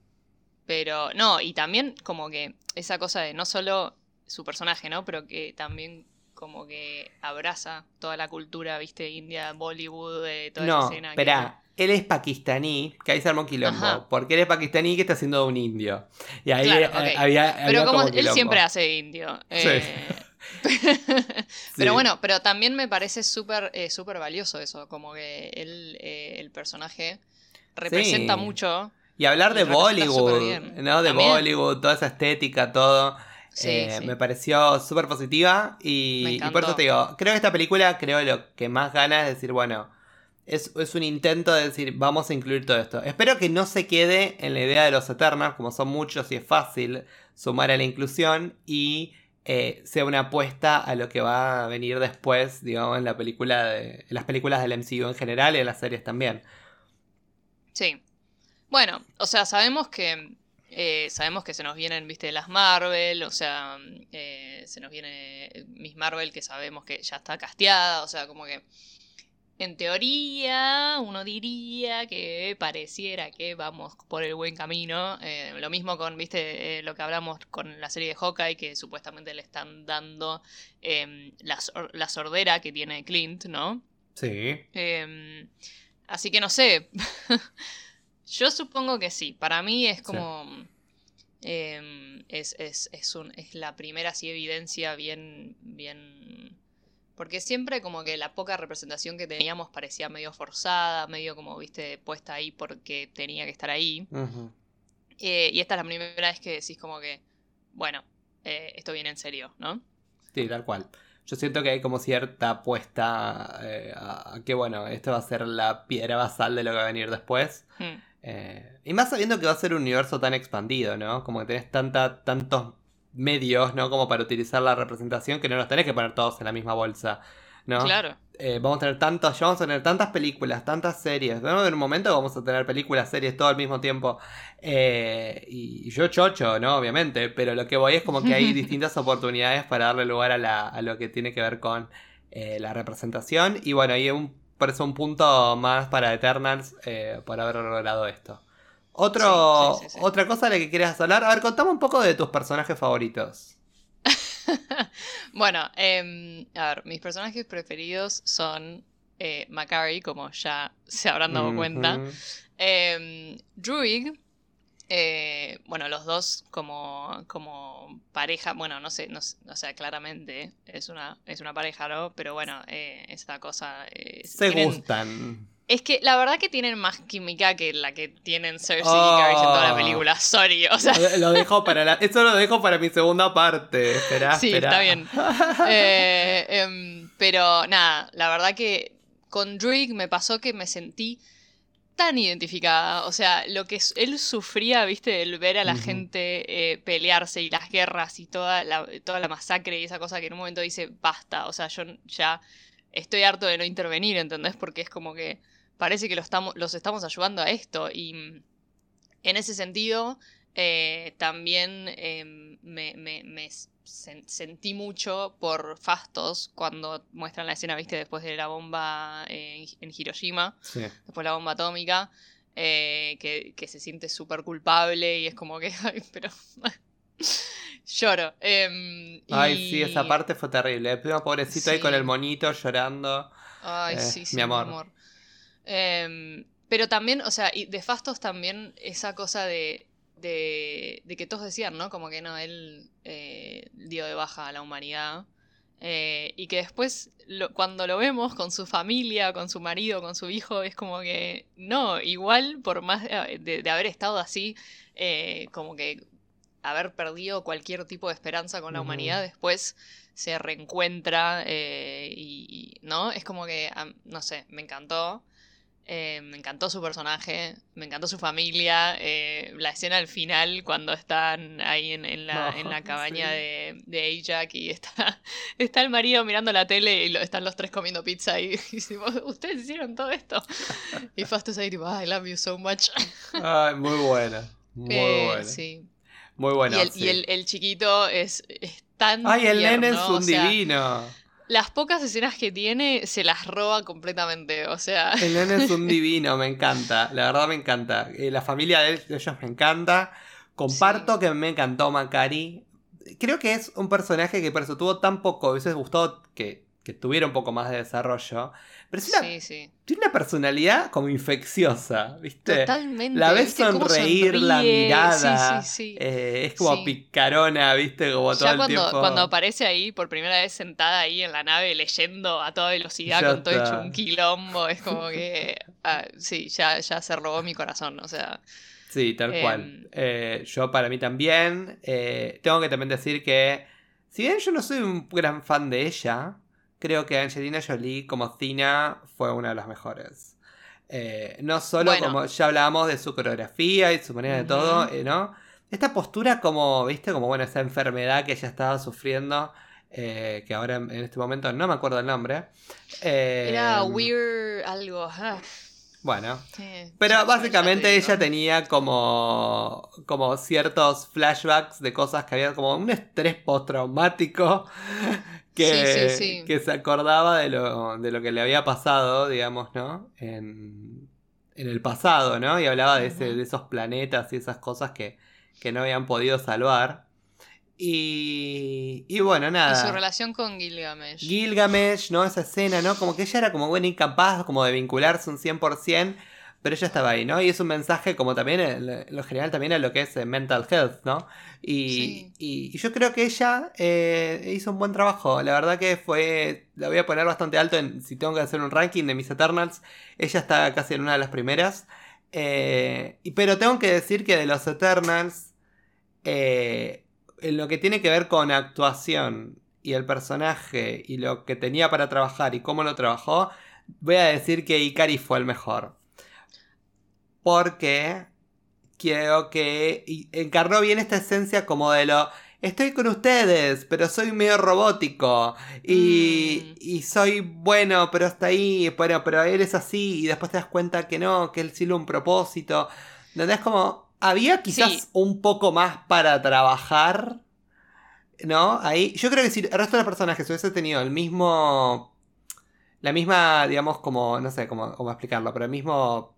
pero, no, y también como que esa cosa de no solo su personaje, ¿no? Pero que también como que abraza toda la cultura, viste, India, Bollywood, de toda no, esa escena. Espera, él es pakistaní, que ahí se armó quilombo. Porque él es pakistaní que está haciendo un indio. Y ahí eh, había, Pero como, él siempre hace indio. Eh, pero bueno, pero también me parece súper eh, súper valioso eso, como que él, eh, el personaje representa mucho. Y hablar de Bollywood, ¿no? De Bollywood, toda esa estética, todo. Eh, me pareció súper positiva y, por eso te digo, creo que esta película, creo lo que más gana es decir, bueno, es, es, un intento de decir, vamos a incluir todo esto. Espero que no se quede en la idea de los Eternals, como son muchos y es fácil sumar a la inclusión y eh, sea una apuesta a lo que va a venir después, digamos, en la película de, las películas del MCU en general y en las series también. Sí. Bueno, o sea, sabemos que eh, sabemos que se nos vienen, viste, las Marvel, o sea, eh, se nos viene Miss Marvel que sabemos que ya está casteada, o sea, como que en teoría, uno diría que pareciera que vamos por el buen camino. Eh, lo mismo con, viste, eh, lo que hablamos con la serie de Hawkeye, que supuestamente le están dando em, la, sordera que tiene Clint, ¿no? Sí. Em, así que no sé. Yo supongo que sí. Para mí es como. em, es, es, es, un, es la primera así evidencia bien. bien. Porque siempre como que la poca representación que teníamos parecía medio forzada, medio como, viste, puesta ahí porque tenía que estar ahí. Eh, y esta es la primera vez que decís como que, bueno, eh, esto viene en serio, ¿no? Sí, tal cual. Yo siento que hay como cierta apuesta eh, a, a que, bueno, esto va a ser la piedra basal de lo que va a venir después. Hmm. Eh, y más sabiendo que va a ser un universo tan expandido, ¿no? Como que tenés tanta, tantos medios, ¿no? Como para utilizar la representación que no los tenés que poner todos en la misma bolsa, ¿no? Claro. Eh, vamos a tener tantos, vamos a tener tantas películas, tantas series. A ver un momento vamos a tener películas, series todo al mismo tiempo. Eh, y yo chocho, ¿no? Obviamente. Pero lo que voy es como que hay distintas oportunidades para darle lugar a, la- a lo que tiene que ver con eh, la representación. Y bueno, ahí un, por eso un punto más para Eternals eh, por haber logrado esto. Otro, Sí, sí, sí, sí. Otra cosa de la que quieras hablar. A ver, contame un poco de tus personajes favoritos. bueno, em, a ver, mis personajes preferidos son eh, Macari, como ya se habrán dado cuenta. Em, Druig, eh, bueno, los dos como, como pareja, bueno, no sé, no, o sea, claramente es una, es una pareja, ¿no? Pero bueno, eh, esta cosa... eh, Se tienen- gustan. Es que la verdad que tienen más química que la que tienen Cersei Oh. y Varys en toda la película, sorry, o sea... Lo- dejo para la... Eso lo dejo para mi segunda parte. Esperá, Sí, esperá. está bien. Eh, em, pero nada, la verdad que con Druig me pasó que me sentí tan identificada. O sea, lo que él sufría, viste, el ver a la gente eh, pelearse y las guerras y toda la, toda la masacre y esa cosa que en un momento dice, basta. O sea, yo ya estoy harto de no intervenir, ¿entendés? Porque es como que parece que lo estamos, los estamos ayudando a esto. Y mm, en ese sentido, eh, también eh, me, me- me sen- sentí mucho por Fastos cuando muestran la escena, viste, después de la bomba eh, en Hiroshima, Sí. después de la bomba atómica, eh, que, que se siente súper culpable y es como que, ay, pero... Lloro. Em, Ay, y- sí, esa parte fue terrible. El primo pobrecito ahí con el monito llorando. Ay, sí, sí, mi amor. Em, pero también, o sea, y de Fastos también esa cosa de, de, de que todos decían, ¿no? Como que no, él eh, dio de baja a la humanidad. Eh, y que después, lo- cuando lo vemos con su familia, con su marido, con su hijo, es como que no, igual por más de, haber estado así, eh, como que haber perdido cualquier tipo de esperanza con la humanidad, después se reencuentra eh, y, y- ¿no? Es como que, no sé, me encantó. Eh, me encantó su personaje, me encantó su familia, eh, la escena al final cuando están ahí en, en la, No, en la cabaña sí. de, de Ajax y está, está el marido mirando la tele y lo- están los tres comiendo pizza y, y decimos, ustedes hicieron todo esto. Y Fastos ahí tipo, I love you so much. Ay, muy buena. Muy Eh, buena. sí. Muy buena. y el, sí. y el, el chiquito es, es tan Ay, el nene es un o sea, divino. Las pocas escenas que tiene se las roba completamente, o sea... El nene es un divino, me encanta. La verdad me encanta. Eh, la familia de él- de ellos me encanta. Comparto que me encantó Macari. Creo que es un personaje que por eso tuvo tan poco. Me hubiese gustado que, que tuviera un poco más de desarrollo. Pero es una- Sí, sí. tiene una personalidad como infecciosa, ¿viste? Totalmente. La ves ¿viste cómo sonreír, la mirada. Sí, sí, sí. eh, es como picarona, ¿viste? Como todo ya el cuando, tiempo. cuando aparece ahí por primera vez sentada ahí en la nave leyendo a toda velocidad Ya con todo hecho un quilombo, es como que... ah, sí, ya, ya se robó mi corazón, o sea... Sí, tal Em, cual. Eh, yo para mí también. Eh, tengo que también decir que, si bien yo no soy un gran fan de ella, creo que Angelina Jolie como Cina fue una de las mejores. Eh, no solo Bueno. como ya hablábamos de su coreografía y su manera de todo, eh, ¿no? Esta postura como, viste, como bueno, esa enfermedad que ella estaba sufriendo, eh, que ahora en, este momento no me acuerdo el nombre. Era weird algo. ah, Bueno, pero básicamente ella tenía como, como ciertos flashbacks de cosas que había, como un estrés postraumático que, Sí, sí, sí. que se acordaba de lo, de lo que le había pasado, digamos, ¿no? En, en el pasado, ¿no? Y hablaba de, ese, de esos planetas y esas cosas que, que no habían podido salvar. Y, y bueno, nada. Y su relación con Gilgamesh. Gilgamesh, ¿no? Esa escena, ¿no? Como que ella era como buena incapaz como de vincularse un 100%, pero ella estaba ahí, ¿no? Y es un mensaje como también, en lo general también a lo que es eh, mental health, ¿no? Y, Sí. y- y yo creo que ella eh, hizo un buen trabajo. La verdad que fue, la voy a poner bastante alto en, si tengo que hacer un ranking de mis Eternals, ella está casi en una de las primeras. Eh, y- pero tengo que decir que de los Eternals, eh, en lo que tiene que ver con actuación y el personaje y lo que tenía para trabajar y cómo lo trabajó, voy a decir que Ikari fue el mejor. Porque creo que encarnó bien esta esencia como de lo... Estoy con ustedes, pero soy medio robótico. Y, Mm. y soy bueno, pero hasta ahí. Bueno, pero él es así. Y después te das cuenta que no, que él lo un propósito. ¿Entendés? Como. Había quizás Sí. un poco más para trabajar. ¿No? Ahí. Yo creo que si el resto de los personajes hubiese tenido el mismo. La misma, digamos, como. No sé cómo, cómo explicarlo, pero el mismo.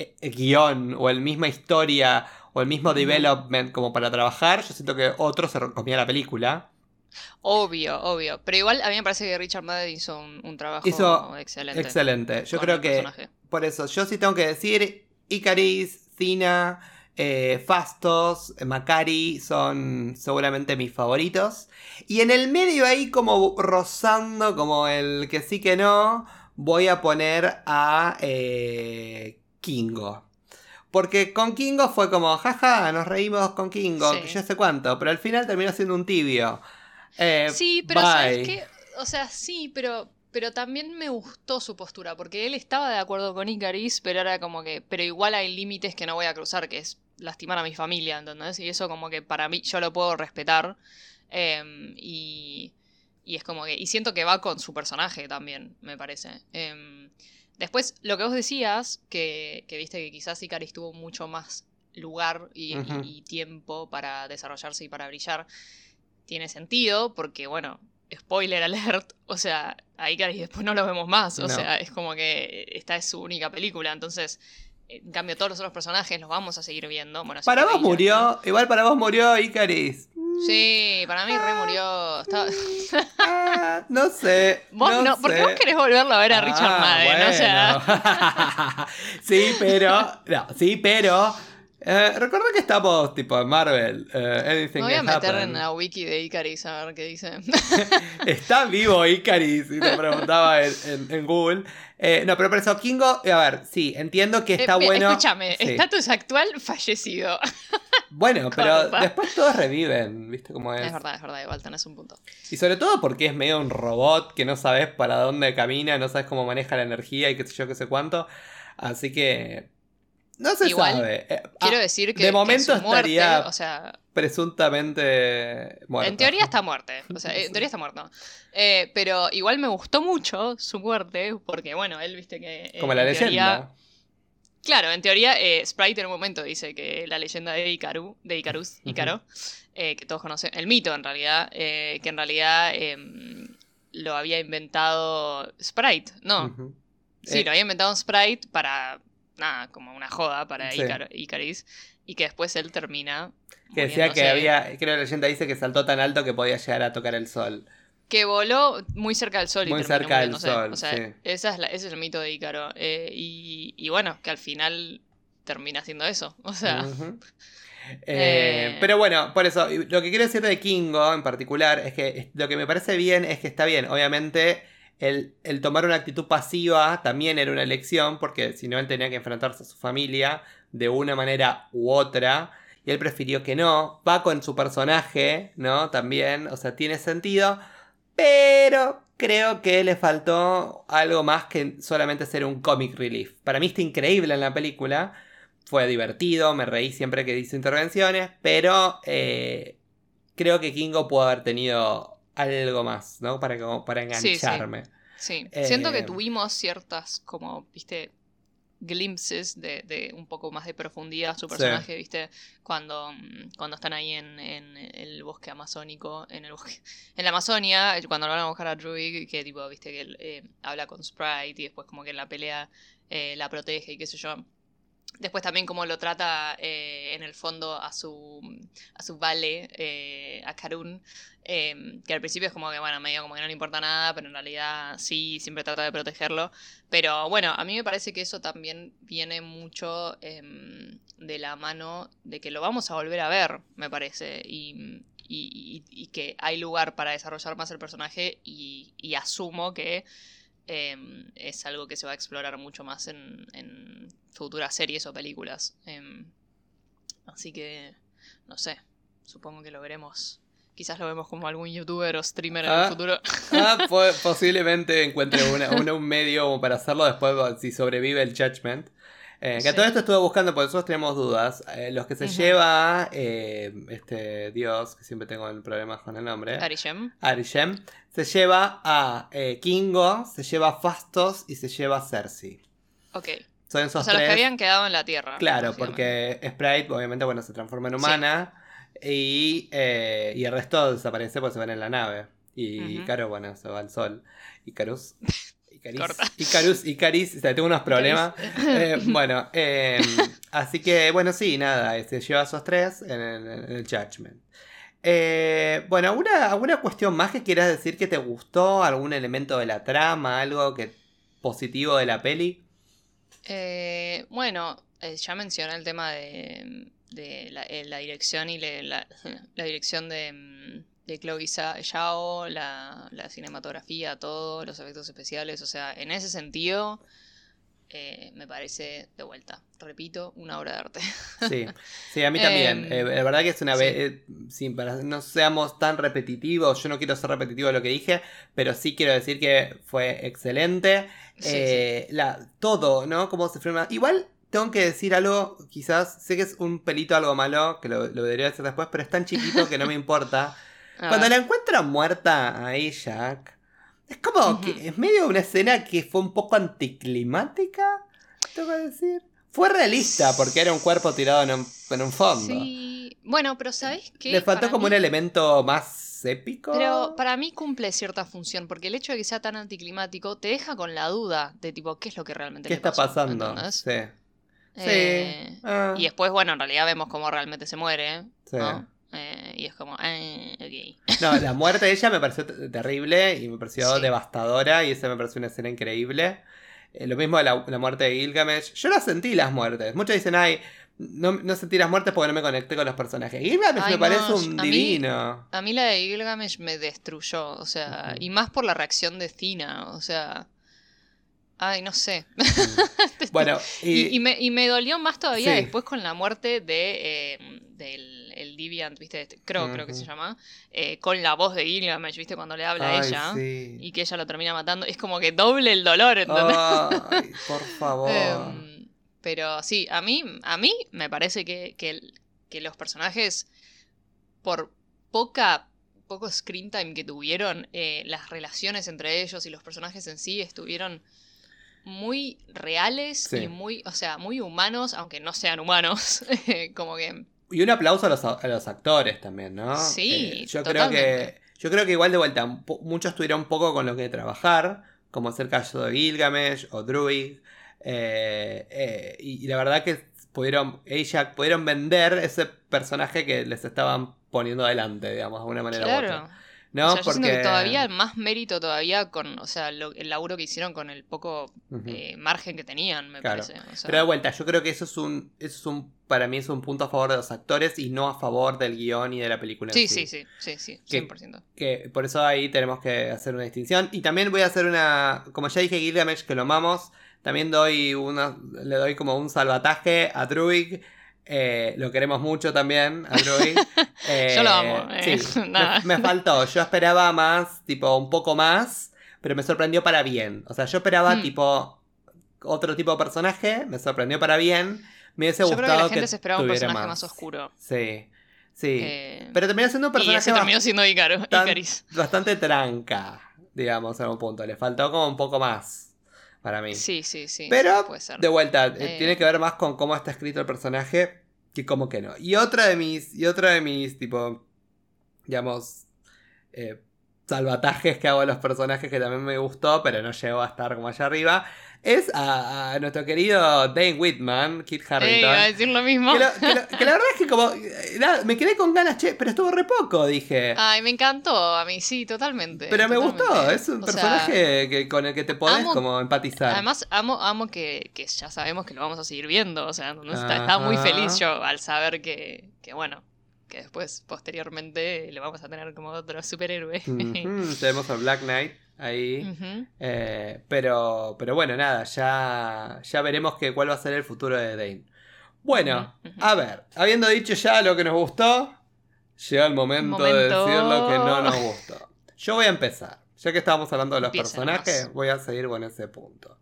Eh, eh, guion o el misma historia o el mismo development como para trabajar, yo siento que otro se comía la película. Obvio, obvio. Pero igual a mí me parece que Richard Madden hizo un, un trabajo Hizo excelente. Excelente. Yo creo que personaje. por eso, yo sí tengo que decir, Icaris, Cina, eh, Fastos, Macari son seguramente mis favoritos. Y en el medio ahí como rozando, como el que sí que no, voy a poner a eh, Kingo. Porque con Kingo fue como, jaja, nos reímos con Kingo, Sí. que yo sé cuánto, pero al final terminó siendo un tibio. Eh, Sí, pero bye. ¿sabes qué? O sea, sí, pero, pero también me gustó su postura, porque él estaba de acuerdo con Icaris, pero era como que, pero igual hay límites que no voy a cruzar, que es lastimar a mi familia, ¿entendés? Y eso como que para mí yo lo puedo respetar. em, y, y es como que, y siento que va con su personaje también, me parece. Em, después, lo que vos decías, que, que viste que quizás Icaris tuvo mucho más lugar y, y- y tiempo para desarrollarse y para brillar tiene sentido porque, bueno, spoiler alert, o sea, a Icarus después no lo vemos más, o No. sea, es como que esta es su única película, entonces, en cambio, todos los otros personajes los vamos a seguir viendo. Bueno, Para vos ella, ¿no? murió, igual para vos murió Icaris. Sí, para mí re murió. Estaba- Ah, no sé. Vos no, sé. porque vos querés volverlo a ver a Richard Ah, Madden, o sea. bueno. sí, pero. No, sí, pero. Eh, recuerda que estamos tipo en Marvel. eh, anything Me voy a meter happen. en la wiki de Icaris a ver qué dice. Está vivo Icaris, y te preguntaba en, en- en Google. Eh, no, pero eso, Kingo, a ver, sí, entiendo que está bueno. Escúchame, Sí. estatus actual fallecido. Bueno, pero Corta. después todos reviven, ¿viste cómo es? Es verdad, es verdad, igual tenés un punto. Y sobre todo porque es medio un robot que no sabes para dónde camina, no sabes cómo maneja la energía y qué sé yo, qué sé cuánto. Así que. No se Igual, sabe. Eh, Quiero ah, decir que, de que momento su muerte, estaría o sea, presuntamente muerto. En teoría está muerte. O sea, en teoría está muerto. Eh, pero igual me gustó mucho su muerte, porque bueno, él viste que. eh, Como la en leyenda. teoría- claro, en teoría, eh, Sprite en un momento dice que la leyenda de Icaru, de Icarus, eh, que todos conocen, el mito en realidad, que en realidad eh, lo había inventado Sprite, ¿no? Sí, lo había inventado Sprite para. Nada, como una joda para Sí. Icar- Icaris. Y que después él termina. que decía que había. Creo que la leyenda dice que saltó tan alto que podía llegar a tocar el sol. Que voló muy cerca del sol Muy cerca del sol, O sea, sí. esa es la- ese es el mito de Ícaro. Eh, y, y bueno, que al final termina haciendo eso. O sea. Eh, Eh. Pero bueno, por eso, lo que quiero decir de Kingo en particular es que lo que me parece bien es que está bien, obviamente el, el tomar una actitud pasiva también era una elección, porque si no él tenía que enfrentarse a su familia de una manera u otra, y él prefirió que no, va con su personaje, ¿no? También, o sea, tiene sentido, pero creo que le faltó algo más que solamente ser un comic relief. Para mí está increíble en la película. Fue divertido, me reí siempre que hizo intervenciones, pero eh, creo que Kingo pudo haber tenido algo más, ¿no? Para, como- para Sí, sí. engancharme. sí. Eh, Siento que tuvimos ciertas, como, viste, glimpses de, de un poco más de profundidad a su personaje, viste, cuando, mm, cuando están ahí en, en el bosque amazónico, en el bosque, en la Amazonia, cuando lo van a buscar a Druid, que tipo, viste, que él eh, habla con Sprite y después como que en la pelea eh, la protege y qué sé yo. Después también cómo lo trata eh, en el fondo a su, a su vale, eh, a Karun, em, que al principio es como que, bueno, medio como que no le importa nada, pero en realidad sí, siempre trata de protegerlo. Pero bueno, a mí me parece que eso también viene mucho em, de la mano de que lo vamos a volver a ver, me parece, y, que hay lugar para desarrollar más el personaje y, y asumo que Em, es algo que se va a explorar mucho más en, futuras series o películas. Em, así que, no sé, supongo que lo veremos. Quizás lo vemos como algún youtuber o streamer en el ah, futuro. Ah, posiblemente encuentre una, un medio para hacerlo después si sobrevive el Judgment. Eh, que todo esto estuve buscando porque nosotros tenemos dudas. Eh, los que se lleva eh, este dios, que siempre tengo problemas con el nombre. Arishem. Arishem. Se lleva a Kingo, se lleva a Fastos y se lleva a Cersei. Ok. Son esos o sea, los que habían quedado en la Tierra. Claro, porque Sprite obviamente bueno, se transforma en humana. Y, y, el resto desaparece porque se van en la nave. Y Caro, bueno, se va al sol. Y Carus Icarus, Icarus, o sea, tengo unos problemas. Eh, bueno, em, así que, bueno, sí, nada, este, lleva a esos tres en el, Judgment. Eh, bueno, ¿alguna, ¿alguna cuestión más que quieras decir que te gustó? ¿Algún elemento de la trama? ¿Algo que positivo de la peli? Eh, bueno, ya mencioné el tema de, la, dirección y la dirección de mm, de Chloe Zhao, la, la, cinematografía, todos los efectos especiales, o sea, en ese sentido eh, me parece de vuelta, repito, una obra de arte. Sí, sí, a mí también. Em, eh, la verdad que es una vez, eh, sin para no seamos tan repetitivos, yo no quiero ser repetitivo de lo que dije, pero sí quiero decir que fue excelente. La, todo, ¿no? Cómo se filma. Igual tengo que decir algo, quizás, sé que es un pelito algo malo, que lo, lo debería decir después, pero es tan chiquito que no me importa. Cuando la encuentran muerta ahí, Jack, es como que es medio una escena que fue un poco anticlimática, tengo que decir. Fue realista porque era un cuerpo tirado en un, fondo. Sí, bueno, pero ¿sabes qué? Le faltó como un elemento más épico. Pero para mí cumple cierta función, porque el hecho de que sea tan anticlimático te deja con la duda de tipo, ¿qué es lo que realmente ¿Qué está pasando? Sí. Eh, ah. Y después, bueno, en realidad vemos cómo realmente se muere. Sí. Eh, y es como, eh, ok. No, la muerte de ella me pareció terrible y me pareció devastadora y esa me pareció una escena increíble. Eh, lo mismo de la, muerte de Gilgamesh. Yo no sentí las muertes. Muchos dicen, ay, no, no, sentí las muertes porque no me conecté con los personajes. Gilgamesh me parece un divino. a mí la de Gilgamesh me destruyó, o sea, y más por la reacción de Cina, o sea... Ay, no sé. bueno, y... Y, me, y, me, dolió más todavía después con la muerte de, eh, del el Deviant, ¿viste? Este, creo, creo que se llama. Eh, con la voz de Gilgamesh, ¿viste? Cuando le habla a ella. Y que ella lo termina matando. Es como que doble el dolor, ¿entendés? Ay, por favor. Em, pero sí, a mí, a mí me parece que, que, los personajes, por poca poco screen time que tuvieron, eh, las relaciones entre ellos y los personajes en sí estuvieron muy reales y muy, o sea, muy humanos, aunque no sean humanos. como que. Y un aplauso a los, a los actores también, ¿no? Sí. Eh, yo creo que. Yo creo que igual de vuelta, muchos tuvieron poco con lo que trabajar, como hacer caso de Gilgamesh o Druid. Eh, eh, y, la verdad que pudieron, ella pudieron vender ese personaje que les estaban poniendo adelante, digamos, de una manera u otra. ¿no? Porque... todavía más mérito todavía con, o sea, el laburo que hicieron con el poco eh, margen que tenían, me parece. Pero de vuelta, yo creo que eso es un, eso es un, para mí es un punto a favor de los actores y no a favor del guion y de la película. Sí, sí, sí, sí, sí, 100%. Que, por eso ahí tenemos que hacer una distinción. Y también voy a hacer una, como ya dije, Gilgamesh, que lo amamos, también doy una, le doy como un salvataje a Druid eh, lo queremos mucho también, a Druid. yo lo amo. Eh, me, faltó. Yo esperaba más, tipo, un poco más, pero me sorprendió para bien. O sea, yo esperaba, mm. tipo, otro tipo de personaje, me sorprendió para bien. Me hubiese gustado. Creo que la gente se esperaba un personaje más. oscuro. Sí. Sí. Eh, pero terminó siendo un personaje. Y ese terminó siendo Icaris. Bastante tranca, digamos, en algún punto. Le faltó como un poco más para mí. Sí, sí, sí. Pero, de vuelta, eh, tiene que ver más con cómo está escrito el personaje que como que no. Y otra de mis, y otra de mis, tipo, digamos, eh, salvatajes que hago a los personajes que también me gustó, pero no llegó a estar como allá arriba, es a, nuestro querido Dane Whitman, Kit Harrington. a decir lo mismo. Que, la verdad es que como, me quedé con ganas, che, pero estuvo re poco, dije. Ay, me encantó, a mí sí, totalmente. Pero me gustó, es un personaje que, con el que te podés como empatizar. Además, amo, amo que, que, ya sabemos que lo vamos a seguir viendo, o sea, estaba muy feliz yo al saber que, que bueno, que después, posteriormente, le vamos a tener como otro superhéroe. Tenemos a Black Knight ahí. Eh, pero, pero bueno, nada, ya, ya veremos que, cuál va a ser el futuro de Dane. Bueno, a ver, habiendo dicho ya lo que nos gustó, llega el momento, de decir lo que no nos gustó. Yo voy a empezar. Ya que estábamos hablando de los personajes, voy a seguir con ese punto.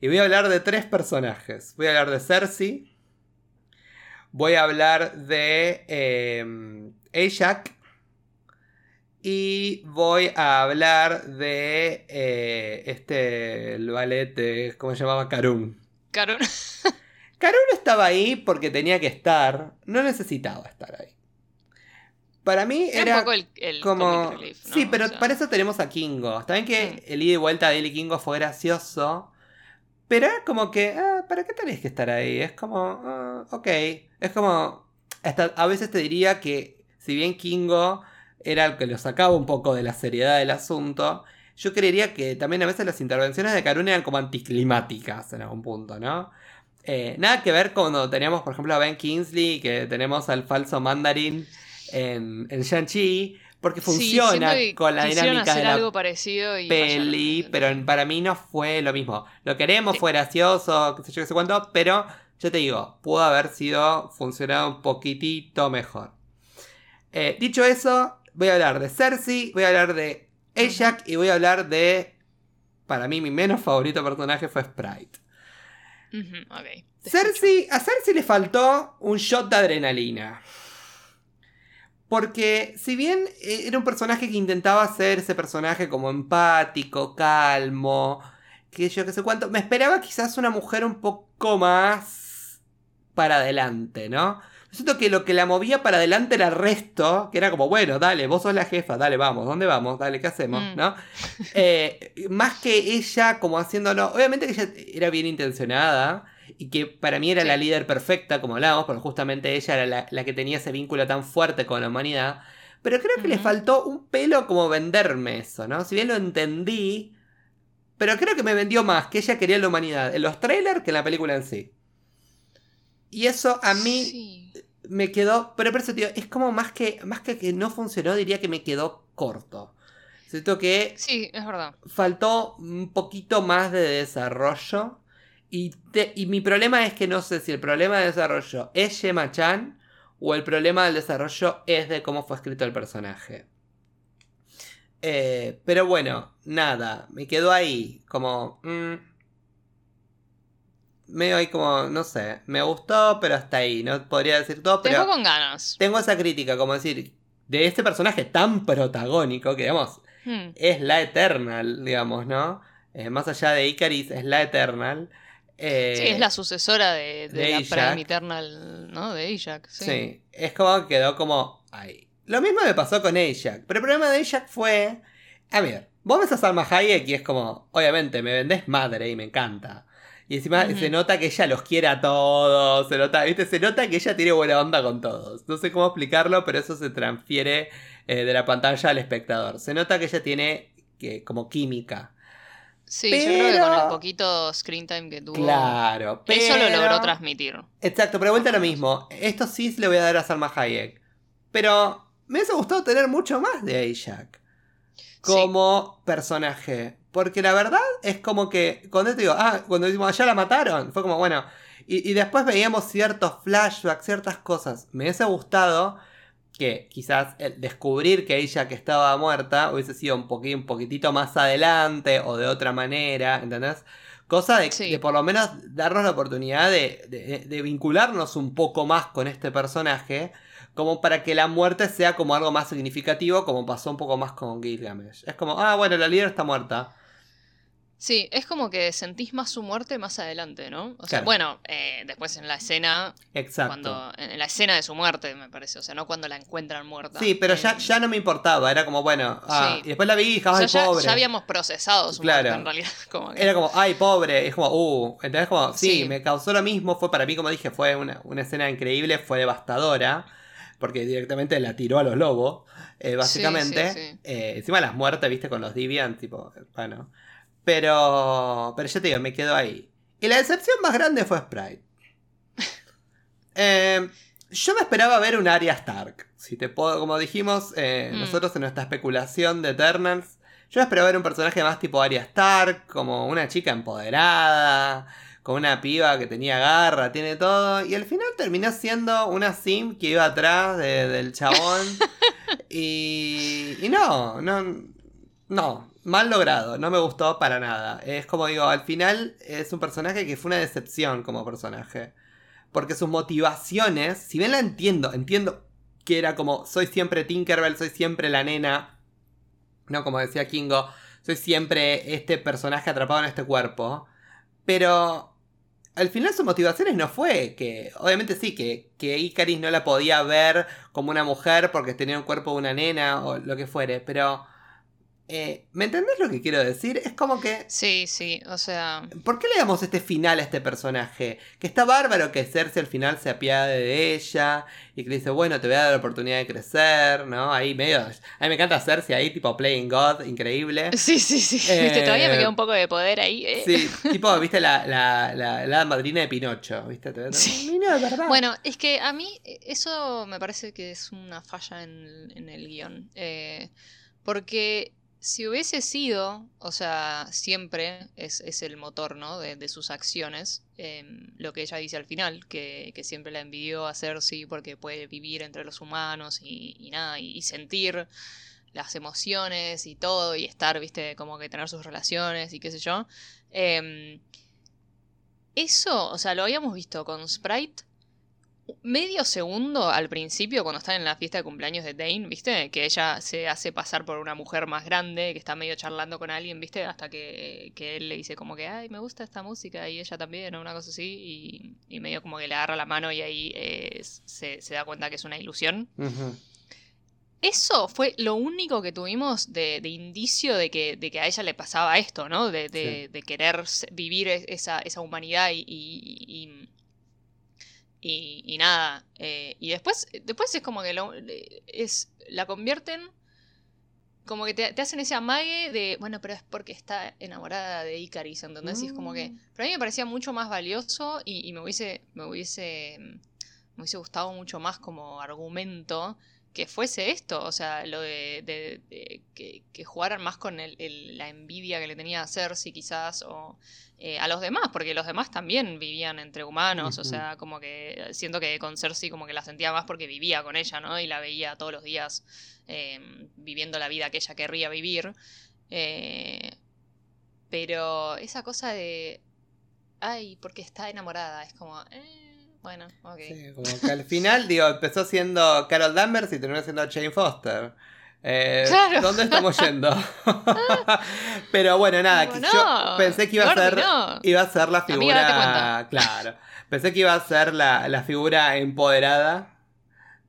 Y voy a hablar de tres personajes. Voy a hablar de Cersei, Voy a hablar de eh, Ajax. Y voy a hablar de eh, este, el ballet, de, ¿cómo se llamaba? Karun. Karun. Karun estaba ahí porque tenía que estar, no necesitaba estar ahí. Para mí era, un poco el, como... Sí, pero para eso tenemos a Kingo. Está bien que el ida y vuelta de Daily Kingo fue gracioso, pero es como que, ah, ¿para qué tenés que estar ahí? Es como, ah, ok. Es como, hasta a veces te diría que si bien Kingo era el que lo sacaba un poco de la seriedad del asunto, yo creería que también a veces las intervenciones de Karun eran como anticlimáticas en algún punto, ¿no? Eh, nada que ver cuando teníamos, por ejemplo, a Ben Kingsley, que tenemos al falso mandarín en, en Shang-Chi, porque funciona con la dinámica de la algo parecido y peli, pero para mí no fue lo mismo. Lo queremos, fue gracioso, qué sé yo, qué sé cuánto, pero yo te digo, pudo haber sido funcionado un poquitito mejor. Eh, dicho eso, voy a hablar de Cersei, voy a hablar de Ajax y voy a hablar de. Para mí, mi menos favorito personaje fue Sprite. Cersei, a Cersei le faltó un shot de adrenalina. Porque si bien eh, era un personaje que intentaba ser ese personaje como empático, calmo, que yo qué sé cuánto, me esperaba quizás una mujer un poco más para adelante, ¿no? siento que lo que la movía para adelante era el resto, que era como, bueno, dale, vos sos la jefa, dale, vamos, ¿dónde vamos? Dale, ¿qué hacemos? Mm. ¿No? Eh, más que ella como haciéndolo, obviamente que ella era bien intencionada, y que para mí era la líder perfecta, como hablábamos, porque justamente ella era la, que tenía ese vínculo tan fuerte con la humanidad. Pero creo que le faltó un pelo como venderme eso, ¿no? Si bien lo entendí, pero creo que me vendió más que ella quería la humanidad en los trailers que en la película en sí. Y eso a mí me quedó, pero por eso, tío, es como más que, más que que no funcionó, diría que me quedó corto. Siento que... Sí, es verdad. Faltó un poquito más de desarrollo y, mi problema es que no sé si el problema de desarrollo es Shema Chan o el problema del desarrollo es de cómo fue escrito el personaje. Eh, pero bueno, nada, me quedó ahí como... Mm, medio ahí como, no sé, me gustó, pero hasta ahí, no podría decir todo, pero... Tengo con ganas. Tengo esa crítica, como decir, de este personaje tan protagónico que, digamos, hmm. es la Eternal, digamos, ¿no? Eh, más allá de Icaris, es la Eternal. Eh, sí, es la sucesora de, la Prime Eternal, ¿no? De Ajax. Sí. es como quedó como ahí. Lo mismo me pasó con Ajax, pero el problema de Ajax fue. A ver, vos ves a Salma Hayek y es como, obviamente, me vendés madre y me encanta. Y encima se nota que ella los quiere a todos, se nota, ¿viste? Se nota que ella tiene buena onda con todos. No sé cómo explicarlo, pero eso se transfiere eh, de la pantalla al espectador. Se nota que ella tiene que, como química Sí, yo creo que con el poquito screen time que tuvo. Claro, Eso lo logró transmitir. Exacto, pero vuelta a lo mismo. Esto sí le voy a dar a Salma Hayek. Pero me hubiese gustado tener mucho más de Ajax como personaje. Porque la verdad es como que cuando te digo, ah, cuando decimos, ya la mataron, fue como, bueno. Y, y después veíamos ciertos flashbacks, ciertas cosas. Me hubiese gustado que quizás el descubrir que ella que estaba muerta hubiese sido un, un poquitito más adelante o de otra manera, ¿entendés? Cosa de, por lo menos darnos la oportunidad de, de, vincularnos un poco más con este personaje, como para que la muerte sea como algo más significativo, como pasó un poco más con Gilgamesh. Es como, ah, bueno, la líder está muerta. Sí, es como que sentís más su muerte más adelante, ¿no? O sea, Claro. bueno, eh, después en la escena, Exacto. cuando en la escena de su muerte, me parece, o sea, no cuando la encuentran muerta. Sí, pero Eh, ya, ya no me importaba, era como, bueno, ah, Sí. y después la vi dije, o sea, ay, ya, pobre. ya habíamos procesado su Claro. muerte en realidad. Como que- Era como, ay, pobre, es como, uh, ¿entendés? Como, sí, Sí. me causó lo mismo, fue para mí, como dije, fue una, una escena increíble, fue devastadora, porque directamente la tiró a los lobos, eh, básicamente. sí, sí. Eh, encima las muertes, viste, con los Deviant, tipo, bueno. Pero, pero ya te digo, me quedo ahí. Y la decepción más grande fue Sprite. Eh, yo me esperaba ver un Arya Stark. Si te puedo, como dijimos, eh, Mm. nosotros en nuestra especulación de Eternals, yo me esperaba ver un personaje más tipo Arya Stark, como una chica empoderada, con una piba que tenía garra, tiene todo. Y al final terminó siendo una sim que iba atrás de- del chabón. y, y no, no, no, mal logrado, no me gustó para nada. Es como digo, al final es un personaje que fue una decepción como personaje. Porque sus motivaciones, si bien la entiendo, entiendo que era como, soy siempre Tinkerbell, soy siempre la nena, no como decía Kingo, soy siempre este personaje atrapado en este cuerpo. Pero al final sus motivaciones no fue que, obviamente sí, que, que Icaris no la podía ver como una mujer porque tenía un cuerpo de una nena o lo que fuere, pero... eh, ¿Me entendés lo que quiero decir? Es como que... Sí, sí, o sea, ¿Por qué le damos este final a este personaje? Que está bárbaro que Cersei al final se apiade de ella y que le dice, bueno, te voy a dar la oportunidad de crecer, ¿no? Ahí medio... A mí me encanta Cersei ahí, tipo Playing God, increíble. sí, sí, sí, Eh, viste, todavía me queda un poco de poder ahí. eh. Sí, tipo, viste la, la, la, la madrina de Pinocho, ¿viste? Te- Sí. Mira, es verdad. Bueno, es que a mí eh, eso me parece que es una falla en, en el guion. Eh, porque si hubiese sido, o sea, siempre es, el motor, ¿no? De, sus acciones, eh, lo que ella dice al final, que, siempre la envidió a Cersei porque puede vivir entre los humanos y, nada, y, y sentir las emociones y todo, y estar, viste, como que tener sus relaciones y qué sé yo. Em, eso, o sea, lo habíamos visto con Sprite medio segundo al principio cuando están en la fiesta de cumpleaños de Dane, ¿viste? Que ella se hace pasar por una mujer más grande que está medio charlando con alguien, ¿viste? Hasta que, que él le dice como que, ay, me gusta esta música y ella también, o una cosa así, y, y medio como que le agarra la mano y ahí eh, se, se da cuenta que es una ilusión. Eso fue lo único que tuvimos de, de indicio de que, de que a ella le pasaba esto, ¿no? De, querer vivir es- esa, esa humanidad y, y, y- y- y nada. eh, y después, después es como que lo- es, la convierten como que te, te hacen ese amague de, bueno, pero es porque está enamorada de Icaris, ¿entendés? Y es como que, Mm. para mí me parecía mucho más valioso y, y me hubiese, me hubiese, me hubiese gustado mucho más como argumento que fuese esto, o sea, lo de, de- de que, que jugaran más con el- el- la envidia que le tenía a Cersei quizás, o eh, a los demás, porque los demás también vivían entre humanos, o sea, como que siento que con Cersei como que la sentía más porque vivía con ella, ¿no? Y la veía todos los días eh, viviendo la vida que ella querría vivir. Eh, pero esa cosa de, ay, porque está enamorada, es como, eh, bueno, ok. Sí, como que al final, digo, empezó siendo Carol Danvers y terminó siendo Jane Foster. Eh, Claro. ¿Dónde estamos yendo? Pero bueno, nada, no, yo pensé que iba a ser no. iba a ser la figura. Claro. Pensé que iba a ser la, la figura empoderada,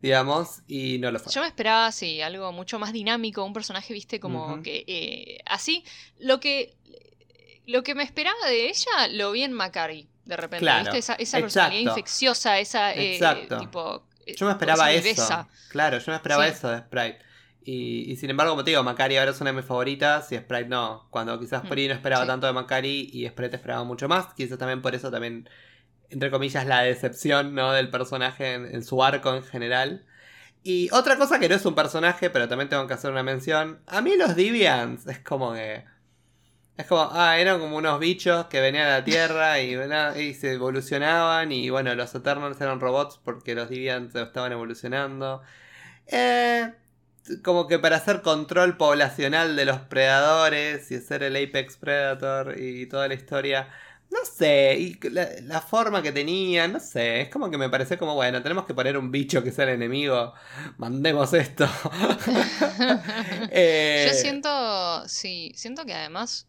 digamos, y no lo fue. Yo me esperaba, sí, algo mucho más dinámico, un personaje, viste, como que eh, así, lo que lo que me esperaba de ella lo vi en Macari, de repente, Claro, ¿viste? Esa, esa personalidad exacto. infecciosa, esa eh, tipo Yo me esperaba eso. Claro, yo me esperaba Sí. eso de Sprite. Y, y sin embargo, como te digo, Macari ahora es una de mis favoritas y Sprite no. Cuando quizás Mm, ahí no esperaba sí. tanto de Macari y Sprite esperaba mucho más. Quizás también por eso también, entre comillas, la decepción ¿no? del personaje en, en su arco en general. Y otra cosa que no es un personaje, pero también tengo que hacer una mención. A mí los Deviants es como que... Es como, ah, eran como unos bichos que venían a la Tierra y, y se evolucionaban. Y bueno, los Eternals eran robots porque los Deviants estaban evolucionando. Eh, como que para hacer control poblacional de los predadores y ser el Apex Predator y toda la historia. No sé, y la, la forma que tenían, no sé, es como que me parece como, bueno, tenemos que poner un bicho que sea el enemigo, mandemos esto. Eh, Yo siento, sí, siento que además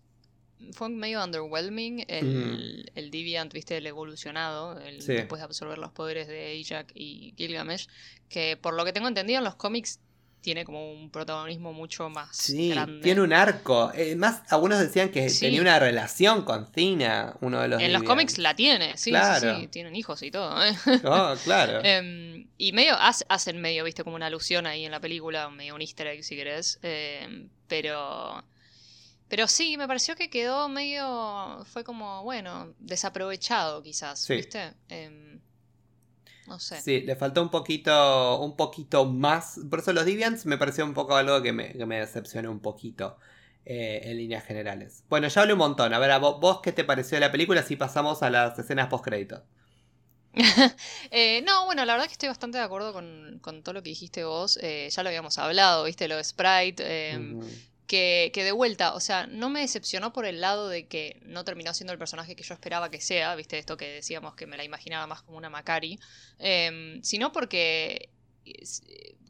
fue medio underwhelming el, el Deviant, viste, el evolucionado, el, después de absorber los poderes de Ajax y Gilgamesh, que por lo que tengo entendido en los cómics tiene como un protagonismo mucho más sí, Tiene un arco. Eh, más, algunos decían que tenía una relación con Cina, uno de los. En los cómics la tiene, sí, claro. sí, tienen hijos y todo. ¿eh? Oh, claro. Em, y medio hacen medio, viste, como una alusión ahí en la película, medio un easter egg si querés. Em, pero. Pero sí, me pareció que quedó medio. Fue como, bueno, desaprovechado quizás, ¿viste? No sé. Sí, le faltó un poquito, un poquito más. Por eso los Deviants me pareció un poco algo que me, que me decepcionó un poquito. Eh, en líneas generales. Bueno, ya hablé un montón. A ver, vos, qué te pareció de la película si pasamos a las escenas post créditos? Eh, no, bueno, la verdad que estoy bastante de acuerdo con, todo lo que dijiste vos. Eh, ya lo habíamos hablado, viste, lo de Sprite. Em, que, de vuelta, o sea, no me decepcionó por el lado de que no terminó siendo el personaje que yo esperaba que sea, viste, esto que decíamos que me la imaginaba más como una Macari, em, sino porque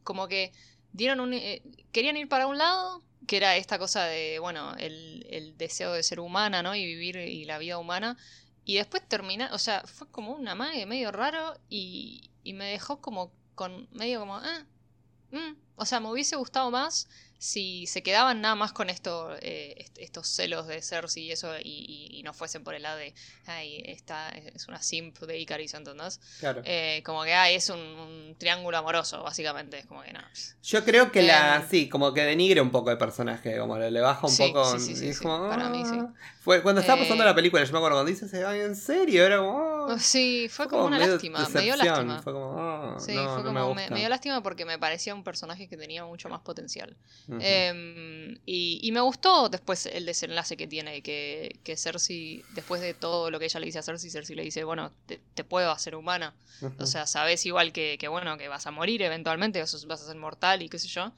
como que dieron un... Eh, querían ir para un lado, que era esta cosa de, bueno, el, el, deseo de ser humana, ¿no? Y vivir y la vida humana. Y después termina, o sea, fue como una mague medio raro y, y me dejó como con medio como, ah, mm". o sea, me hubiese gustado más si se quedaban nada más con esto, eh, estos celos de Cersei y eso, y, no fuesen por el lado de, ay, esta es una simp de Icaris, ¿entendés? Claro. Eh, como que, ay, es un, triángulo amoroso, básicamente, es como que no. Yo creo que la, em, sí, como que denigre un poco el personaje, como le, baja un poco. Sí, sí, sí, para mí sí. Ah". Fue, cuando estaba pasando eh, la película, yo me acuerdo cuando dices, ay, en serio, era como... Ah". Sí, fue como, una lástima, me dio lástima. Fue como, ah, sí, fue como, me, dio lástima porque me parecía un personaje que tenía mucho más potencial. Em, y, me gustó después el desenlace que tiene, que, que Cersei, después de todo lo que ella le dice a Cersei, Cersei le dice, bueno, te, puedo hacer humana. O sea, sabes igual que, bueno, que vas a morir eventualmente, vas a ser mortal y qué sé yo.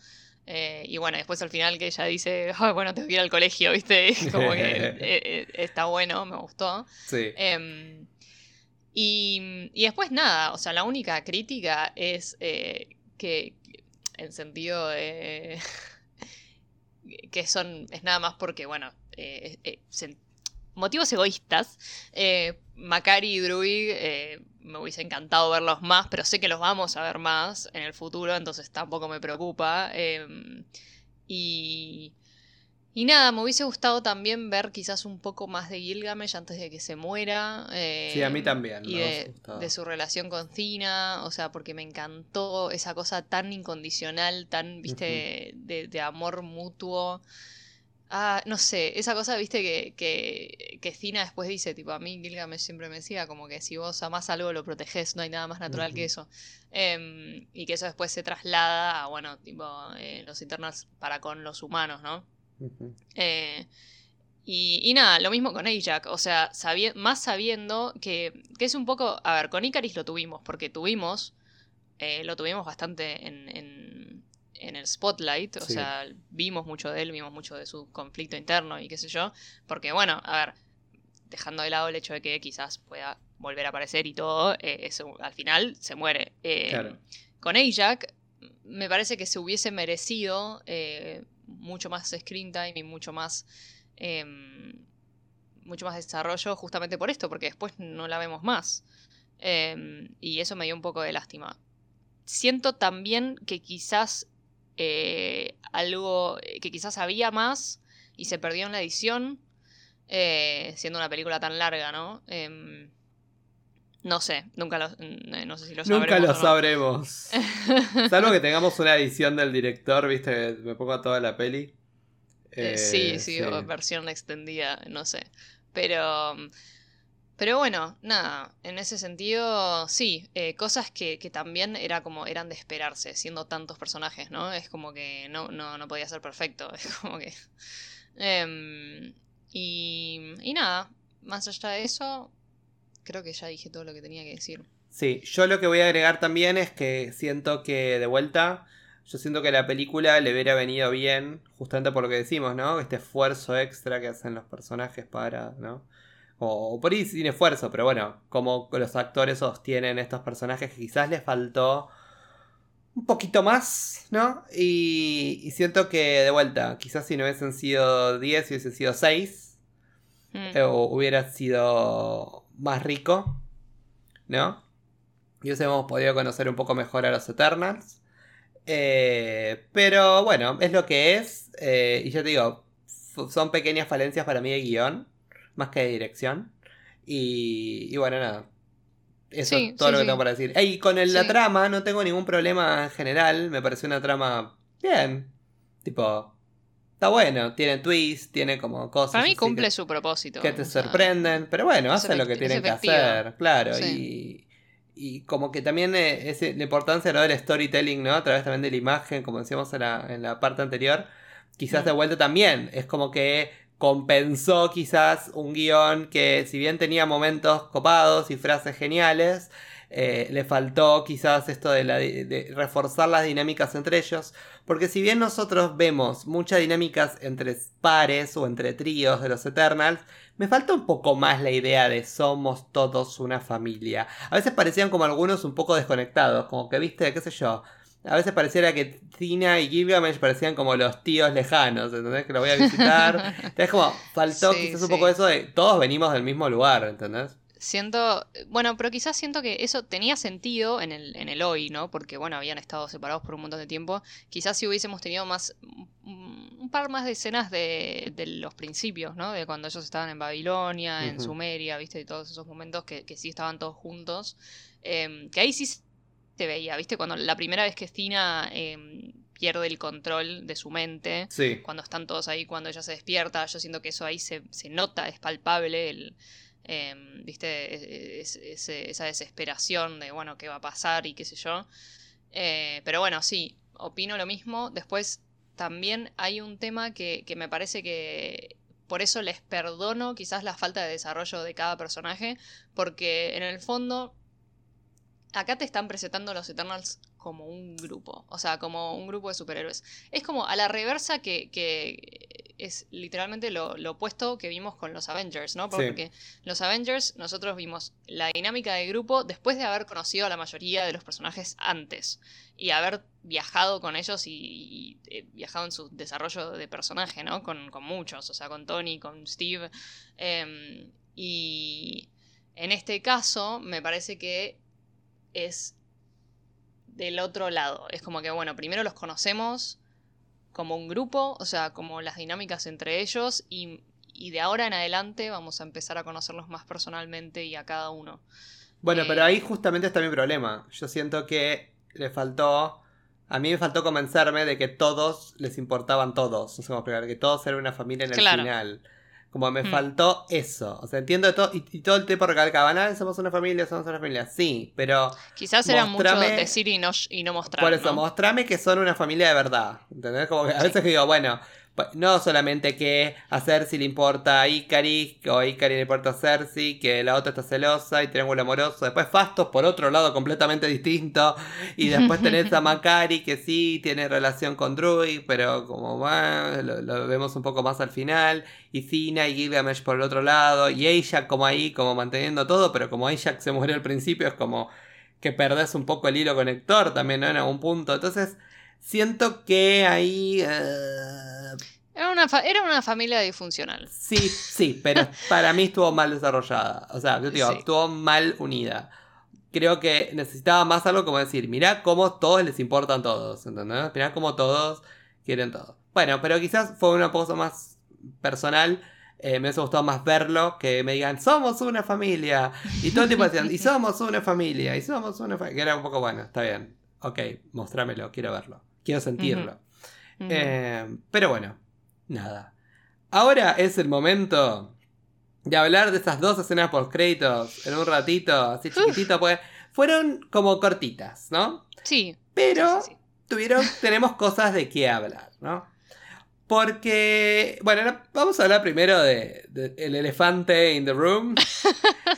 Eh, y bueno, después al final que ella dice, bueno, tengo que ir al colegio, ¿viste? Como que eh, eh, está bueno, me gustó. Sí. Em, y, y, después nada, o sea, la única crítica es que, en sentido de que son, es nada más porque, bueno, eh, eh, motivos egoístas. Eh, Macari y Druid me hubiese encantado verlos más, pero sé que los vamos a ver más en el futuro, entonces tampoco me preocupa. Y, y nada, me hubiese gustado también ver quizás un poco más de Gilgamesh antes de que se muera. Eh, sí, a mí también. Y de, su relación con Cina, o sea, porque me encantó esa cosa tan incondicional, tan, viste, de, amor mutuo. Ah, no sé, esa cosa, viste, que, que, que, Cina después dice, tipo, a mí Gilgamesh siempre me decía, como que si vos amás algo lo proteges, no hay nada más natural que eso. Em, y que eso después se traslada a, bueno, tipo, eh, los internas para con los humanos, ¿no? Eh, y, nada, lo mismo con Ajax, o sea, más sabiendo que, que, es un poco, a ver, con Icaris lo tuvimos, porque tuvimos, eh, lo tuvimos bastante en, en, el spotlight, o sea, vimos mucho de él, vimos mucho de su conflicto interno y qué sé yo, porque bueno, a ver, dejando de lado el hecho de que quizás pueda volver a aparecer y todo, eh, al final se muere. Con Ajax, me parece que se hubiese merecido mucho más screen time y mucho más em, mucho más desarrollo justamente por esto, porque después no la vemos más. Em, y eso me dio un poco de lástima. Siento también que quizás eh, algo, que quizás había más y se perdió en la edición, eh, siendo una película tan larga, ¿no? No sé, nunca lo, no sé si lo sabremos. Nunca lo sabremos. Salvo que tengamos una edición del director, viste, me pongo a toda la peli. Eh, sí, sí, o versión extendida, no sé. Pero, pero bueno, nada, en ese sentido, sí, eh, cosas que, que, también era como, eran de esperarse, siendo tantos personajes, ¿no? Es como que no, no, no podía ser perfecto, es como que... Em, y, y nada, más allá de eso, creo que ya dije todo lo que tenía que decir. Sí, yo lo que voy a agregar también es que siento que de vuelta, yo siento que la película le hubiera venido bien, justamente por lo que decimos, ¿no? Este esfuerzo extra que hacen los personajes para, ¿no? O, por ahí sin esfuerzo, pero bueno, como los actores sostienen estos personajes que quizás les faltó un poquito más, ¿no? Y, y siento que de vuelta, quizás si no hubiesen sido 10, hubiesen sido 6 Mm. eh, o hubiera sido más rico, ¿no? Y hubiésemos podido conocer un poco mejor a los Eternals. Eh, pero bueno, es lo que es. eh, y yo te digo, son pequeñas falencias para mí de guion, más que de dirección. Y, y bueno, nada. Eso Sí, es todo sí, lo que sí. tengo para decir. Y con el- la trama no tengo ningún problema en general. Me pareció una trama bien. Tipo, está bueno. Tiene twist, tiene como cosas. Para mí cumple que, su propósito. que te o sea, sorprenden. Pero bueno, hacen lo que tienen que hacer. Claro. Sí. Y, y como que también eh, es la importancia ¿no? del storytelling, ¿no? A través también de la imagen, como decíamos en la, en la parte anterior. Quizás de vuelta también. Es como que compensó quizás un guion que si bien tenía momentos copados y frases geniales, eh, le faltó quizás esto de, la, de reforzar las dinámicas entre ellos. Porque si bien nosotros vemos muchas dinámicas entre pares o entre tríos de los Eternals, me falta un poco más la idea de somos todos una familia. A veces parecían como algunos un poco desconectados, como que viste, qué sé yo. A veces pareciera que Tina y Gilgamesh parecían como los tíos lejanos, ¿entendés? Que lo voy a visitar. Entonces como faltó Sí, quizás un sí. poco eso de todos venimos del mismo lugar, ¿entendés? Siento, bueno, pero quizás siento que eso tenía sentido en el, en el hoy, ¿no? Porque, bueno, habían estado separados por un montón de tiempo. Quizás si hubiésemos tenido más, un un par más de escenas de, de los principios, ¿no? De cuando ellos estaban en Babilonia, en. Sumeria, ¿viste? Y todos esos momentos que, que sí estaban todos juntos. Em, que ahí sí se veía, ¿viste? Cuando la primera vez que Stina em, pierde el control de su mente Sí. cuando están todos ahí, cuando ella se despierta, yo siento que eso ahí se, se nota, es palpable, el, em, ¿viste? Es- es- esa desesperación de, bueno, qué va a pasar y qué sé yo. Eh, pero bueno, sí, opino lo mismo. Después también hay un tema que, que me parece que por eso les perdono quizás la falta de desarrollo de cada personaje, porque en el fondo acá te están presentando los Eternals como un grupo, o sea, como un grupo de superhéroes. Es como a la reversa que es literalmente lo, lo opuesto que vimos con los Avengers, ¿no? Sí. Porque los Avengers nosotros vimos la dinámica de grupo después de haber conocido a la mayoría de los personajes antes y haber viajado con ellos y, y, eh, viajado en su desarrollo de personaje, ¿no? Con, con muchos, o sea, con Tony, con Steve. em, y en este caso me parece que es del otro lado. Es como que, bueno, primero los conocemos como un grupo, o sea, como las dinámicas entre ellos y, y de ahora en adelante vamos a empezar a conocerlos más personalmente y a cada uno. Bueno, Eh, pero ahí justamente está mi problema. Yo siento que le faltó. A mí me faltó convencerme de que todos les importaban todos. No sé cómo explicar, que todos eran una familia en el Claro. final. Como me Hmm. faltó eso. O sea, entiendo todo. Y, y todo el tiempo recalcaban, ah, somos una familia, somos una familia. Sí, pero Quizás era mucho decir y no, y no mostrar. por eso, ¿no? mostrame que son una familia de verdad. ¿Entendés? Como que a Sí. veces digo, bueno, no solamente que a Cersei le importa a Icaris, o a Icaris le importa a Cersei, que la otra está celosa y triángulo amoroso. Después Fastos por otro lado completamente distinto. Y después tenés a Macari que sí tiene relación con Druid, pero como lo, lo vemos un poco más al final. Y Cina y Gilgamesh por el otro lado. Y Ajax como ahí, como manteniendo todo, pero como Ajax se murió al principio es como que perdés un poco el hilo conector también, ¿no? En algún punto. Entonces, siento que ahí... eh, Era, una fa- era una familia disfuncional. Sí, sí, pero para mí estuvo mal desarrollada. O sea, yo digo, Sí. estuvo mal unida. Creo que necesitaba más algo como decir, mirá cómo todos les importan todos, ¿entendés? Mirá cómo todos quieren todo. Bueno, pero quizás fue una cosa más personal. Eh, me hubiese gustado más verlo, que me digan, somos una familia. Y todo el tiempo decían, y somos una familia, y somos una familia. Que era un poco bueno, está bien. Ok, mostrámelo, quiero verlo. Quiero sentirlo. Eh, pero bueno, nada. Ahora es el momento de hablar de esas dos escenas post créditos en un ratito, así chiquitito, pues fueron como cortitas, ¿no? Sí. Pero sí, sí, tuvieron, tenemos cosas de qué hablar, ¿no? Porque, bueno, no- vamos a hablar primero de, de el elefante in the room.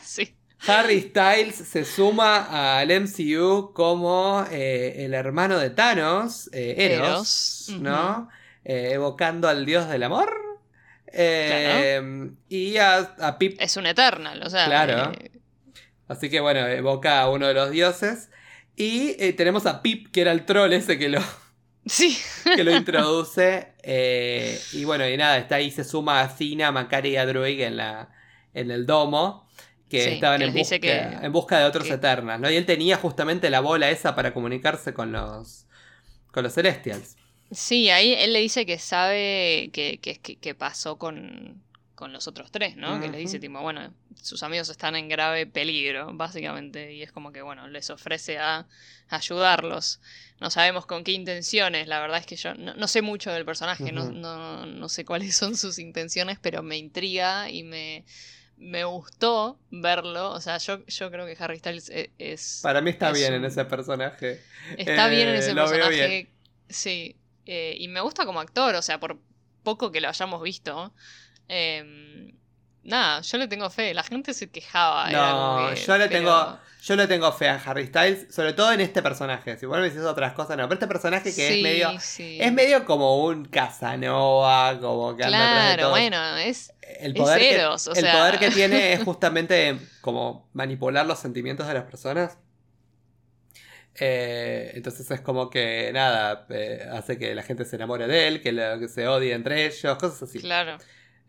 sí. Sí. Harry Styles se suma al MCU como eh, el hermano de Thanos, eh, Eros, Eros, ¿no? Eh, evocando al dios del amor. Eh, Y a, a Pip. Es un Eternal, o sea. Claro. eh, Así que bueno, evoca a uno de los dioses. Y eh, tenemos a Pip, que era el troll ese que lo, Sí. que lo introduce. y bueno, y nada, está ahí, se suma a Cina, Macari y a Druig en, la, en el domo. Que Sí, estaban que en busca, dice que- en busca de otros que- ¿no? Y él tenía justamente la bola esa para comunicarse con los, con los Celestials. Sí, ahí él le dice que sabe que, que, pasó con, con los otros tres, ¿no? Que le dice, tipo, bueno, sus amigos están en grave peligro, básicamente, y es como que, bueno, les ofrece a ayudarlos. No sabemos con qué intenciones, la verdad es que yo no, no sé mucho del personaje, no, no, no sé cuáles son sus intenciones, pero me intriga y me, me gustó verlo. O sea, yo, yo creo que Harry Styles e- es... Para mí está Es bien un- en ese personaje. Está bien en Eh, ese lo veo personaje. bien. Sí. Eh, y me gusta como actor, o sea, por poco que lo hayamos visto. eh, nada, yo le tengo fe. La gente se quejaba. No, que- yo le pero- tengo. Yo le tengo fe a Harry Styles, sobre todo en este personaje. Si vos me decís otras cosas, no. Pero este personaje que Sí, es medio. sí. Es medio como un Casanova, como que anda atrás de Claro, todo. bueno, es. el es poder, que, el poder que tiene es justamente como manipular los sentimientos de las personas. Eh, entonces es como que nada, eh, hace que la gente se enamore de él, que, lo- que se odie entre ellos, cosas así. Claro.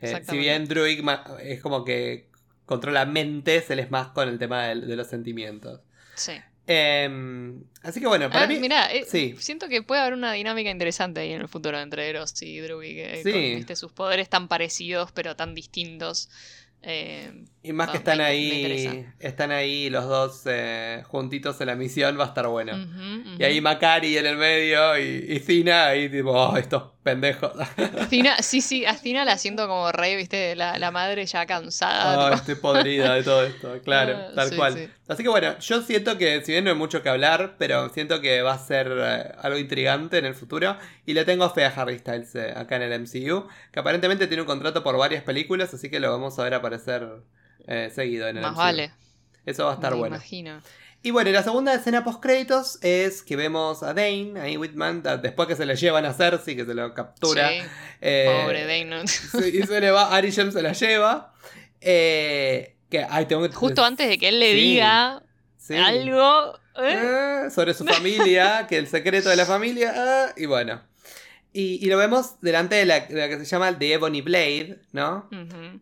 Eh, si bien Druig es como que controla mentes, él es más con el tema del- de, los sentimientos. Sí. Em, así que bueno, para Ah, mí. mirá, sí. siento que puede haber una dinámica interesante ahí en el futuro entre Eros y Druig. Sí. con, viste, sus poderes tan parecidos pero tan distintos. Eh, Y más que Ah, están me- me ahí. Están ahí los dos eh, juntitos en la misión, va a estar bueno. Y ahí. Macari en el medio y, y Cina ahí tipo, "Oh, estos pendejos. Athena, sí, sí, Athena la siento como rey, viste, la, la madre ya cansada. Oh, estoy podrida de todo esto, claro, Ah, tal sí, cual. sí. Así que bueno, yo siento que, si bien no hay mucho que hablar, pero siento que va a ser eh, algo intrigante en el futuro. Y le tengo fe a Harry Styles eh, acá en el MCU, que aparentemente tiene un contrato por varias películas, así que lo vamos a ver aparecer eh, seguido en el Más MCU. vale. Eso va a estar me bueno. imagino. Y bueno, y la segunda escena post créditos es que vemos a Dane, ahí Whitman, después que se le llevan a Cersei, que se lo captura. Sí, eh, pobre Dane. y se le va, Ari Jem se la lleva. Eh, que, ay, tengo que- Justo antes de que él le Sí, diga sí. algo. sobre su familia, que el secreto de la familia. y bueno. Y, y lo vemos delante de la, de la que se llama The Ebony Blade, ¿no?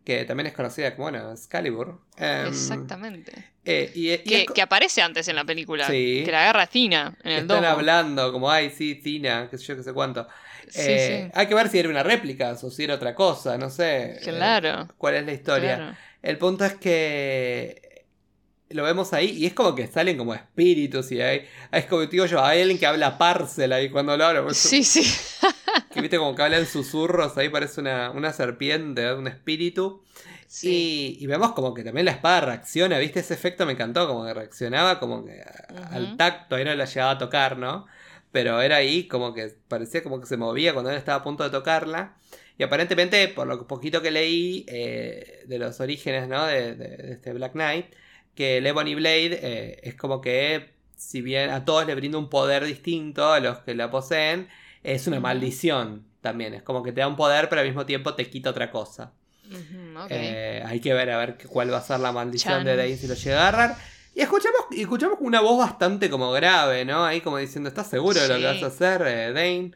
Que también es conocida como, bueno, Excalibur. Em, Exactamente. eh, y, y Que, es co- que aparece antes en la película. Sí. Que la agarra Tina en el están domo. hablando como, ay, sí, Tina, qué sé yo, qué sé cuánto. Sí, Eh, sí. Hay que ver si era una réplica o si era otra cosa, no sé. eh, Claro. ¿Cuál es la historia? claro. El punto es que lo vemos ahí y es como que salen como espíritus y hay, es como digo yo, hay alguien que habla parcel ahí cuando lo habla. Sí, sí. Que viste como que habla en susurros, ahí parece una, una serpiente, un espíritu. sí. Y, y vemos como que también la espada reacciona, viste, ese efecto me encantó, como que reaccionaba como que al tacto, ahí no la llegaba a tocar, ¿no? Pero era ahí como que parecía como que se movía cuando él estaba a punto de tocarla. Y aparentemente, por lo poquito que leí eh, de los orígenes, ¿no? De, de- de este Black Knight, que el Ebony Blade eh, es como que, si bien a todos le brinda un poder distinto a los que la poseen, es una maldición también. Es como que te da un poder, pero al mismo tiempo te quita otra cosa. Eh, hay que ver a ver cuál va a ser la maldición Chan. de Dane si lo llega a agarrar. Y escuchamos, escuchamos una voz bastante como grave, ¿no? Ahí como diciendo, ¿estás seguro de lo que vas a hacer, eh, Dane?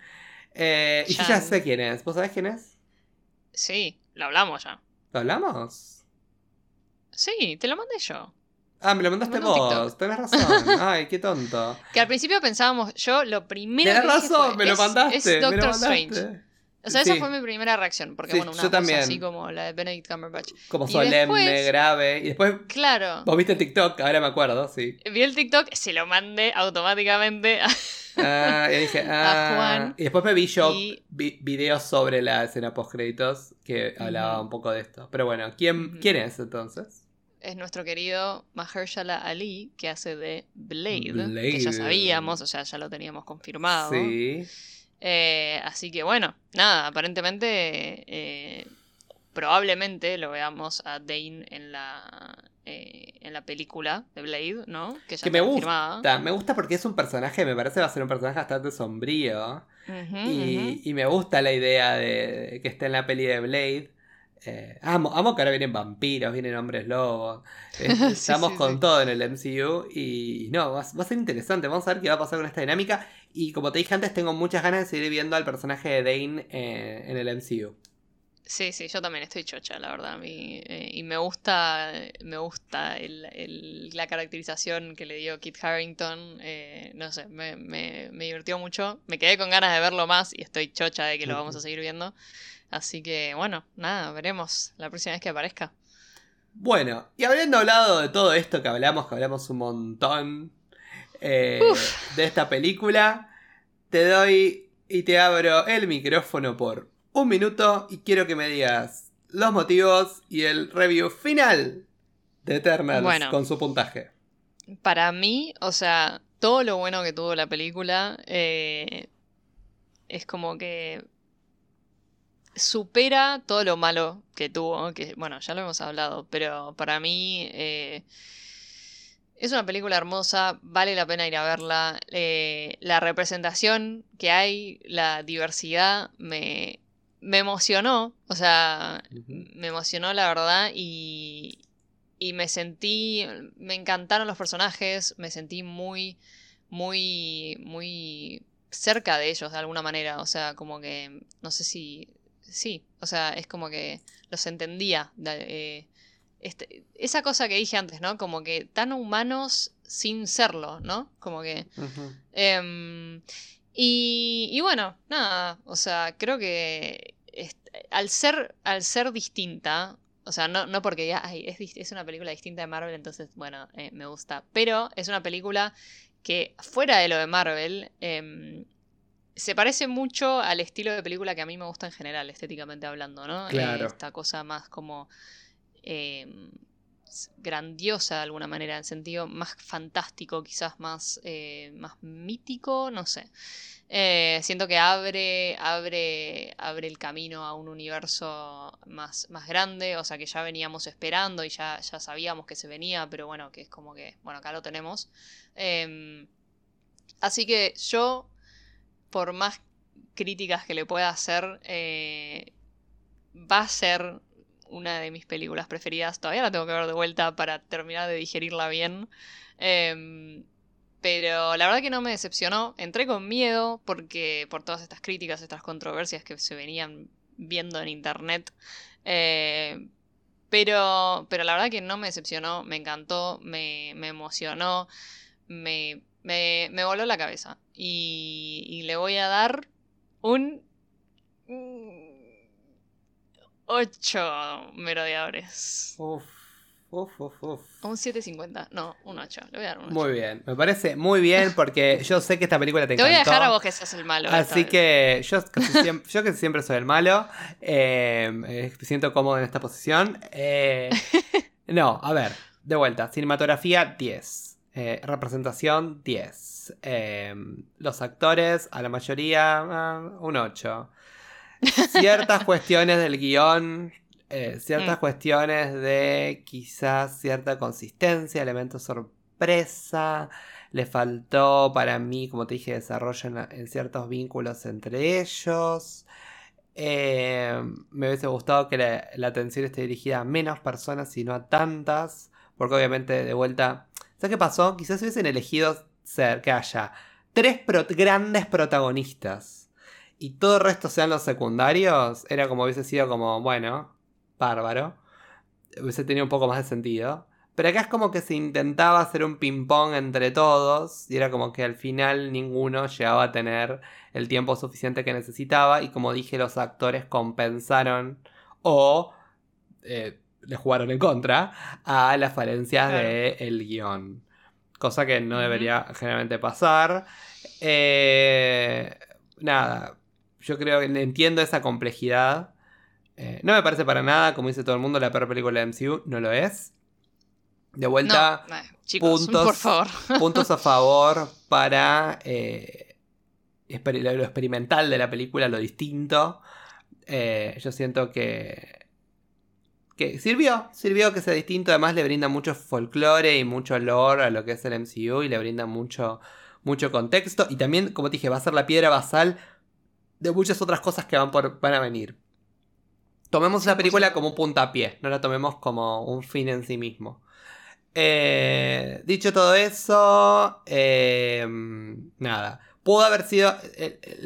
Eh, y yo ya sé quién es. ¿Vos sabés quién es? Sí, lo hablamos ya. ¿Lo hablamos? Sí, te lo mandé yo. Ah, me lo mandaste Me vos. Tenés razón. Ay, qué tonto. Que al principio pensábamos, yo lo primero Tenés que dije razón, fue, me lo es- mandaste. Es me lo Doctor mandaste. Strange. O sea, esa fue mi primera reacción, porque Sí, bueno, una yo también. así como la de Benedict Cumberbatch. Como Y solemne, después- grave. Y después, Claro. vos viste TikTok, ahora me acuerdo, sí. Vi el TikTok, se lo mandé automáticamente. Ah, y dije, ah. Juan. Y después me vi yo Y- vi- videos sobre la escena post créditos que hablaba un poco de esto. Pero bueno, ¿quién. ¿quién es entonces? Es nuestro querido Mahershala Ali, que hace de Blade, Blade. que ya sabíamos, o sea, ya lo teníamos confirmado. Sí. Eh, así que bueno, nada, aparentemente, eh, probablemente lo veamos a Dane en la, eh, en la película de Blade, ¿no? Que ya Que me gusta, me gusta porque es un personaje, me parece va a ser un personaje bastante sombrío. Y, y me gusta la idea de, de que esté en la peli de Blade. Eh, amo, amo que ahora vienen vampiros, vienen hombres lobos. Eh, Sí, Estamos sí, con sí. todo en el MCU y, y no, va, a- va a ser interesante. Vamos a ver qué va a pasar con esta dinámica. Y como te dije antes, tengo muchas ganas de seguir viendo al personaje de Dane eh, en el MCU. Sí, sí, yo también estoy chocha, la verdad. Eh, y me gusta, me gusta la caracterización que le dio Kit Harrington. Eh, no sé, me, me, divirtió mucho. Me quedé con ganas de verlo más y estoy chocha de que lo vamos a seguir viendo. Así que, bueno, nada, veremos la próxima vez que aparezca. Bueno, y habiendo hablado de todo esto que hablamos, que hablamos un montón eh, de esta película, te doy y te abro el micrófono por un minuto y quiero que me digas los motivos y el review final de Eternals con su puntaje. Para mí, o sea, todo lo bueno que tuvo la película eh, es como que supera todo lo malo que tuvo, que bueno, ya lo hemos hablado, pero para mí eh, es una película hermosa, vale la pena ir a verla. Eh, la representación que hay, la diversidad, me, me emocionó, o sea, me emocionó la verdad y, y me sentí, me encantaron los personajes, me sentí muy, muy, muy cerca de ellos de alguna manera, o sea, como que, no sé si, sí, o sea, es como que los entendía. Eh, este, esa cosa que dije antes, ¿no? Como que tan humanos sin serlo, ¿no? Como que... Y, bueno, nada, o sea, creo que al, ser, al ser distinta, o sea, no, no porque ya es, es, una película distinta de Marvel, entonces, bueno, eh, me gusta, pero es una película que fuera de lo de Marvel, em, se parece mucho al estilo de película que a mí me gusta en general, estéticamente hablando, ¿no? Claro. esta cosa más como... Em, grandiosa de alguna manera, en sentido más fantástico, quizás más, eh, más mítico, no sé. Eh, siento que abre, abre, abre el camino a un universo más, más grande, o sea que ya veníamos esperando y ya, ya sabíamos que se venía, pero bueno, que es como que, bueno, acá lo tenemos. Em, así que yo, por más críticas que le pueda hacer, eh, va a ser una de mis películas preferidas. Todavía la tengo que ver de vuelta para terminar de digerirla bien. Em, pero la verdad que no me decepcionó. Entré con miedo porque por todas estas críticas, estas controversias que se venían viendo en internet. Eh, pero, pero la verdad que no me decepcionó, me encantó, me, me emocionó, me, me, me, voló la cabeza. Y, y le voy a dar un 8 merodeadores. Uf, uf, uf, uf. Un 7.50. No, un 8. Le voy a dar un 8. Muy bien. Me parece muy bien porque yo sé que esta película te encantó. Te voy a dejar a vos que seas el malo. Así que yo, siempre, yo que siempre soy el malo, eh, me siento cómodo en esta posición. Eh, no, a ver, de vuelta. Cinematografía 10. Eh, representación 10. los actores, a la mayoría, ah, un 8 ciertas cuestiones del guion, eh, ciertas mm. cuestiones de quizás cierta consistencia, elementos sorpresa. Le faltó para mí, como te dije, desarrollo en, ciertos vínculos entre ellos. Eh, me hubiese gustado que la, atención esté dirigida a menos personas y no a tantas. Porque obviamente, de vuelta, ¿sabes qué pasó? Quizás hubiesen elegido ser que haya tres grandes protagonistas y todo el resto sean los secundarios, era como hubiese sido como, bueno, bárbaro. Hubiese tenido un poco más de sentido. Pero acá es como que se intentaba hacer un ping-pong entre todos y era como que al final ninguno llegaba a tener el tiempo suficiente que necesitaba y como dije los actores compensaron o eh, le jugaron en contra a las falencias del guion. Cosa que no debería generalmente pasar. Eh, nada, yo creo que entiendo esa complejidad. Eh, no me parece para nada, como dice todo el mundo, la peor película de MCU. No lo es. De vuelta, puntos, por favor. puntos a favor para eh, lo experimental de la película, lo distinto. Eh, yo siento que, que sirvió, sirvió que sea distinto. Además, le brinda mucho folclore y mucho lore a lo que es el MCU y le brinda mucho, mucho contexto. Y también, como te dije, va a ser la piedra basal de muchas otras cosas que van, por, van a venir. Tomemos la película como un puntapié, no la tomemos como un fin en sí mismo. Eh, dicho todo eso, eh, nada. Pudo haber sido.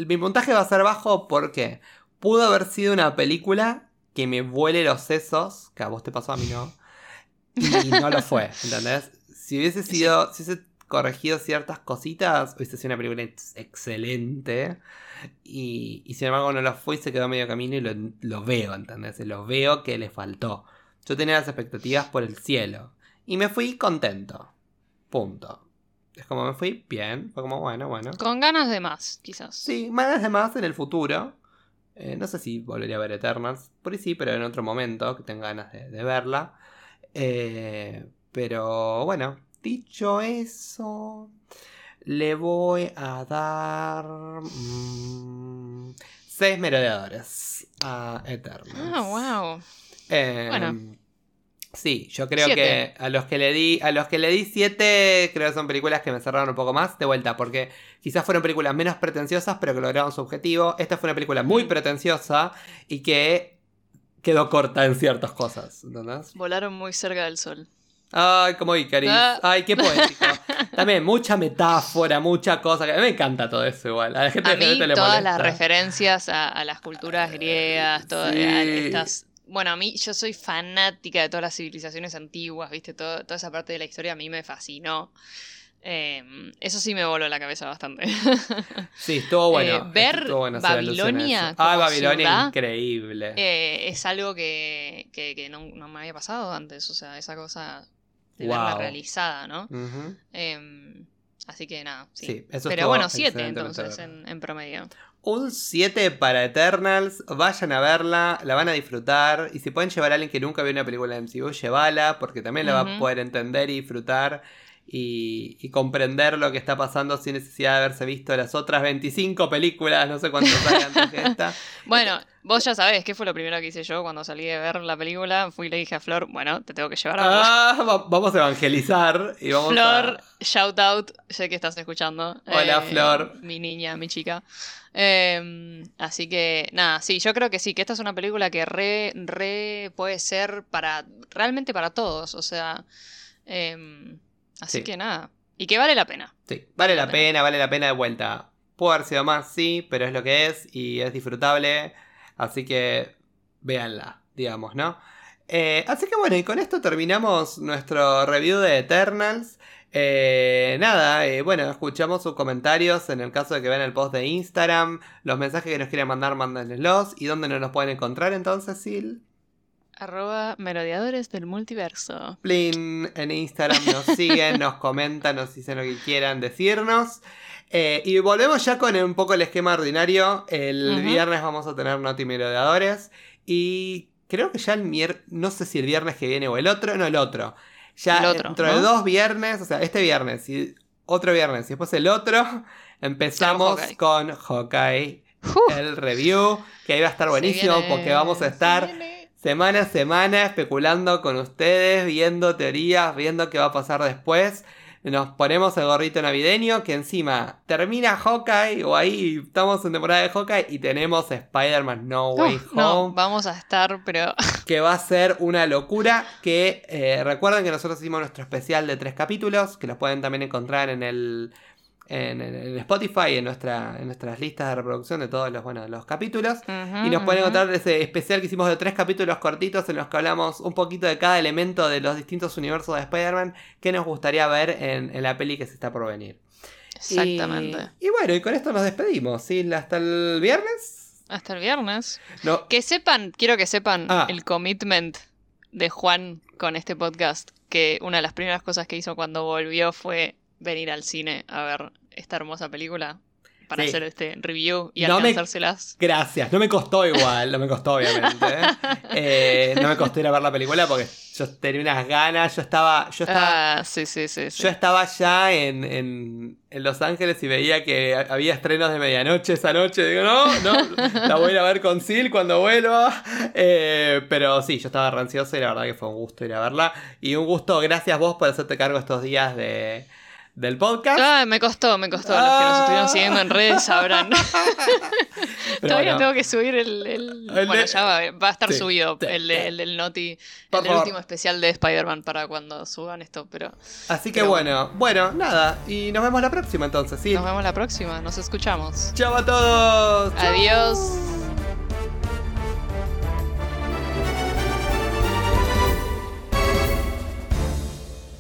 mi puntaje va a ser bajo porque pudo haber sido una película que me vuele los sesos, que a vos te pasó, a mí no. Y no lo fue, ¿entendés? Si hubiese sido. Si hubiese corregido ciertas cositas, hubiese sido una película ex- excelente. Y, y sin embargo no lo fue y se quedó a medio camino y lo, lo veo, ¿entendés? Lo veo que le faltó. Yo tenía las expectativas por el cielo. Y me fui contento. Punto. Es como me fui bien. Fue como, bueno, bueno. Con ganas de más, quizás. Sí, más de más en el futuro. Eh, no sé si volvería a ver Eternals. Por ahí sí, pero en otro momento que tenga ganas de, de verla. Eh, pero bueno, dicho eso, le voy a dar. mm, seis merodeadores a Eternals. Ah, wow. Eh, Bueno. Sí, yo creo Siete. que a los que le di, a los que le di siete, creo que son películas que me cerraron un poco más de vuelta, porque quizás fueron películas menos pretenciosas, pero que lograron su objetivo. Esta fue una película muy Mm. pretenciosa y que quedó corta en ciertas cosas, ¿entendés? Volaron muy cerca del sol. Ay, como Icaris. Ah. Ay, qué poético. También mucha metáfora, mucha cosa. que- A mí me encanta todo eso igual. A la gente A mí le todas molesta. las referencias a, a las culturas griegas, todas Sí. estas... Bueno, a mí yo soy fanática de todas las civilizaciones antiguas, ¿viste? Todo- toda esa parte de la historia a mí me fascinó. Eh, eso sí me voló la cabeza bastante. Sí, estuvo bueno. Eh, ver estuvo bueno Babilonia. Ah, Babilonia ciudad, increíble. Eh, es algo que, que- que no, no me había pasado antes, o sea, esa cosa de verla realizada, ¿no? Eh, así que nada, sí. Sí, eso Pero bueno, siete excelentemente entonces bueno. en, en promedio. Un 7 para Eternals. Vayan a verla, la van a disfrutar. Y si pueden llevar a alguien que nunca vio una película de MCU, llevala, porque también la va a poder entender y disfrutar. Y, y comprender lo que está pasando sin necesidad de haberse visto las otras 25 películas, no sé cuántas hay antes que esta. Bueno, vos ya sabés qué fue lo primero que hice yo cuando salí de ver la película. Fui y le dije a Flor, bueno, te tengo que llevar a. Ah, va- vamos a evangelizar y vamos Flor, a... shout out, sé que estás escuchando. Hola, Flor. Mi niña, mi chica. Eh, así que, nada, sí, yo creo que sí, que esta es una película que re, re puede ser para, realmente para todos, o sea, eh, así Sí. que nada, y que vale la pena. Sí, vale la pena, vale la pena de vuelta. Puede haber sido más, sí, pero es lo que es y es disfrutable. Así que véanla, digamos, ¿no? Eh, así que bueno, y con esto terminamos nuestro review de Eternals. Eh, nada, eh, bueno, escuchamos sus comentarios en el caso de que vean el post de Instagram. Los mensajes que nos quieran mandar, mándenlos. ¿Y dónde nos los pueden encontrar entonces, Sil? Arroba merodeadores del multiverso. Plin en Instagram nos siguen, nos comentan, nos dicen lo que quieran decirnos. Eh, y volvemos ya con un poco el esquema ordinario. El viernes vamos a tener Noti Merodeadores. Y creo que ya el miércoles, no sé si el viernes que viene o el otro, no el otro. Ya El otro, dentro ¿no? de dos viernes, o sea, este viernes y otro viernes y después el otro, empezamos Hawkeye. con Hawkeye, Uh, el review, que ahí va a estar buenísimo viene, porque vamos a estar. Semana a semana especulando con ustedes, viendo teorías, viendo qué va a pasar después. Nos ponemos el gorrito navideño que encima termina Hawkeye o ahí estamos en temporada de Hawkeye y tenemos Spider-Man No Way Uh, no, Home vamos a estar, pero que va a ser una locura. Que eh, recuerden que nosotros hicimos nuestro especial de tres capítulos, que los pueden también encontrar en el en, en- Spotify, en, nuestra, en nuestras listas de reproducción de todos los, bueno, los capítulos. Y nos pueden encontrar ese especial que hicimos de tres capítulos cortitos en los que hablamos un poquito de cada elemento de los distintos universos de Spider-Man que nos gustaría ver en, en la peli que se está por venir. Exactamente. Y, y bueno, y con esto nos despedimos. ¿sí? Hasta el viernes. Hasta el viernes. No, Que sepan, quiero que sepan Ah. el commitment de Juan con este podcast, que una de las primeras cosas que hizo cuando volvió fue venir al cine a ver esta hermosa película para Sí. hacer este review y No me- alcanzárselas. Gracias, no me costó igual, no me costó obviamente. ¿eh? Eh, no me costó ir a ver la película porque yo tenía unas ganas, yo estaba, yo estaba, Ah, sí, sí, sí. sí. yo estaba ya en, en, en Los Ángeles y veía que había estrenos de medianoche esa noche. Digo, no, no, la voy a ir a ver con Sil cuando vuelva. Eh, pero sí, yo estaba rancioso y la verdad que fue un gusto ir a verla. Y un gusto, gracias vos por hacerte cargo estos días de, del podcast. Ah, me costó, me costó. Los que nos estuvieron siguiendo en redes sabrán. Todavía tengo que subir el. el... bueno, ya va, va, a estar subido el, el, el, Noti. el último especial de Spider-Man para cuando suban esto, pero. Así que bueno, bueno, nada. Y nos vemos la próxima entonces, ¿sí? Nos vemos la próxima, nos escuchamos. Chao a todos. Adiós.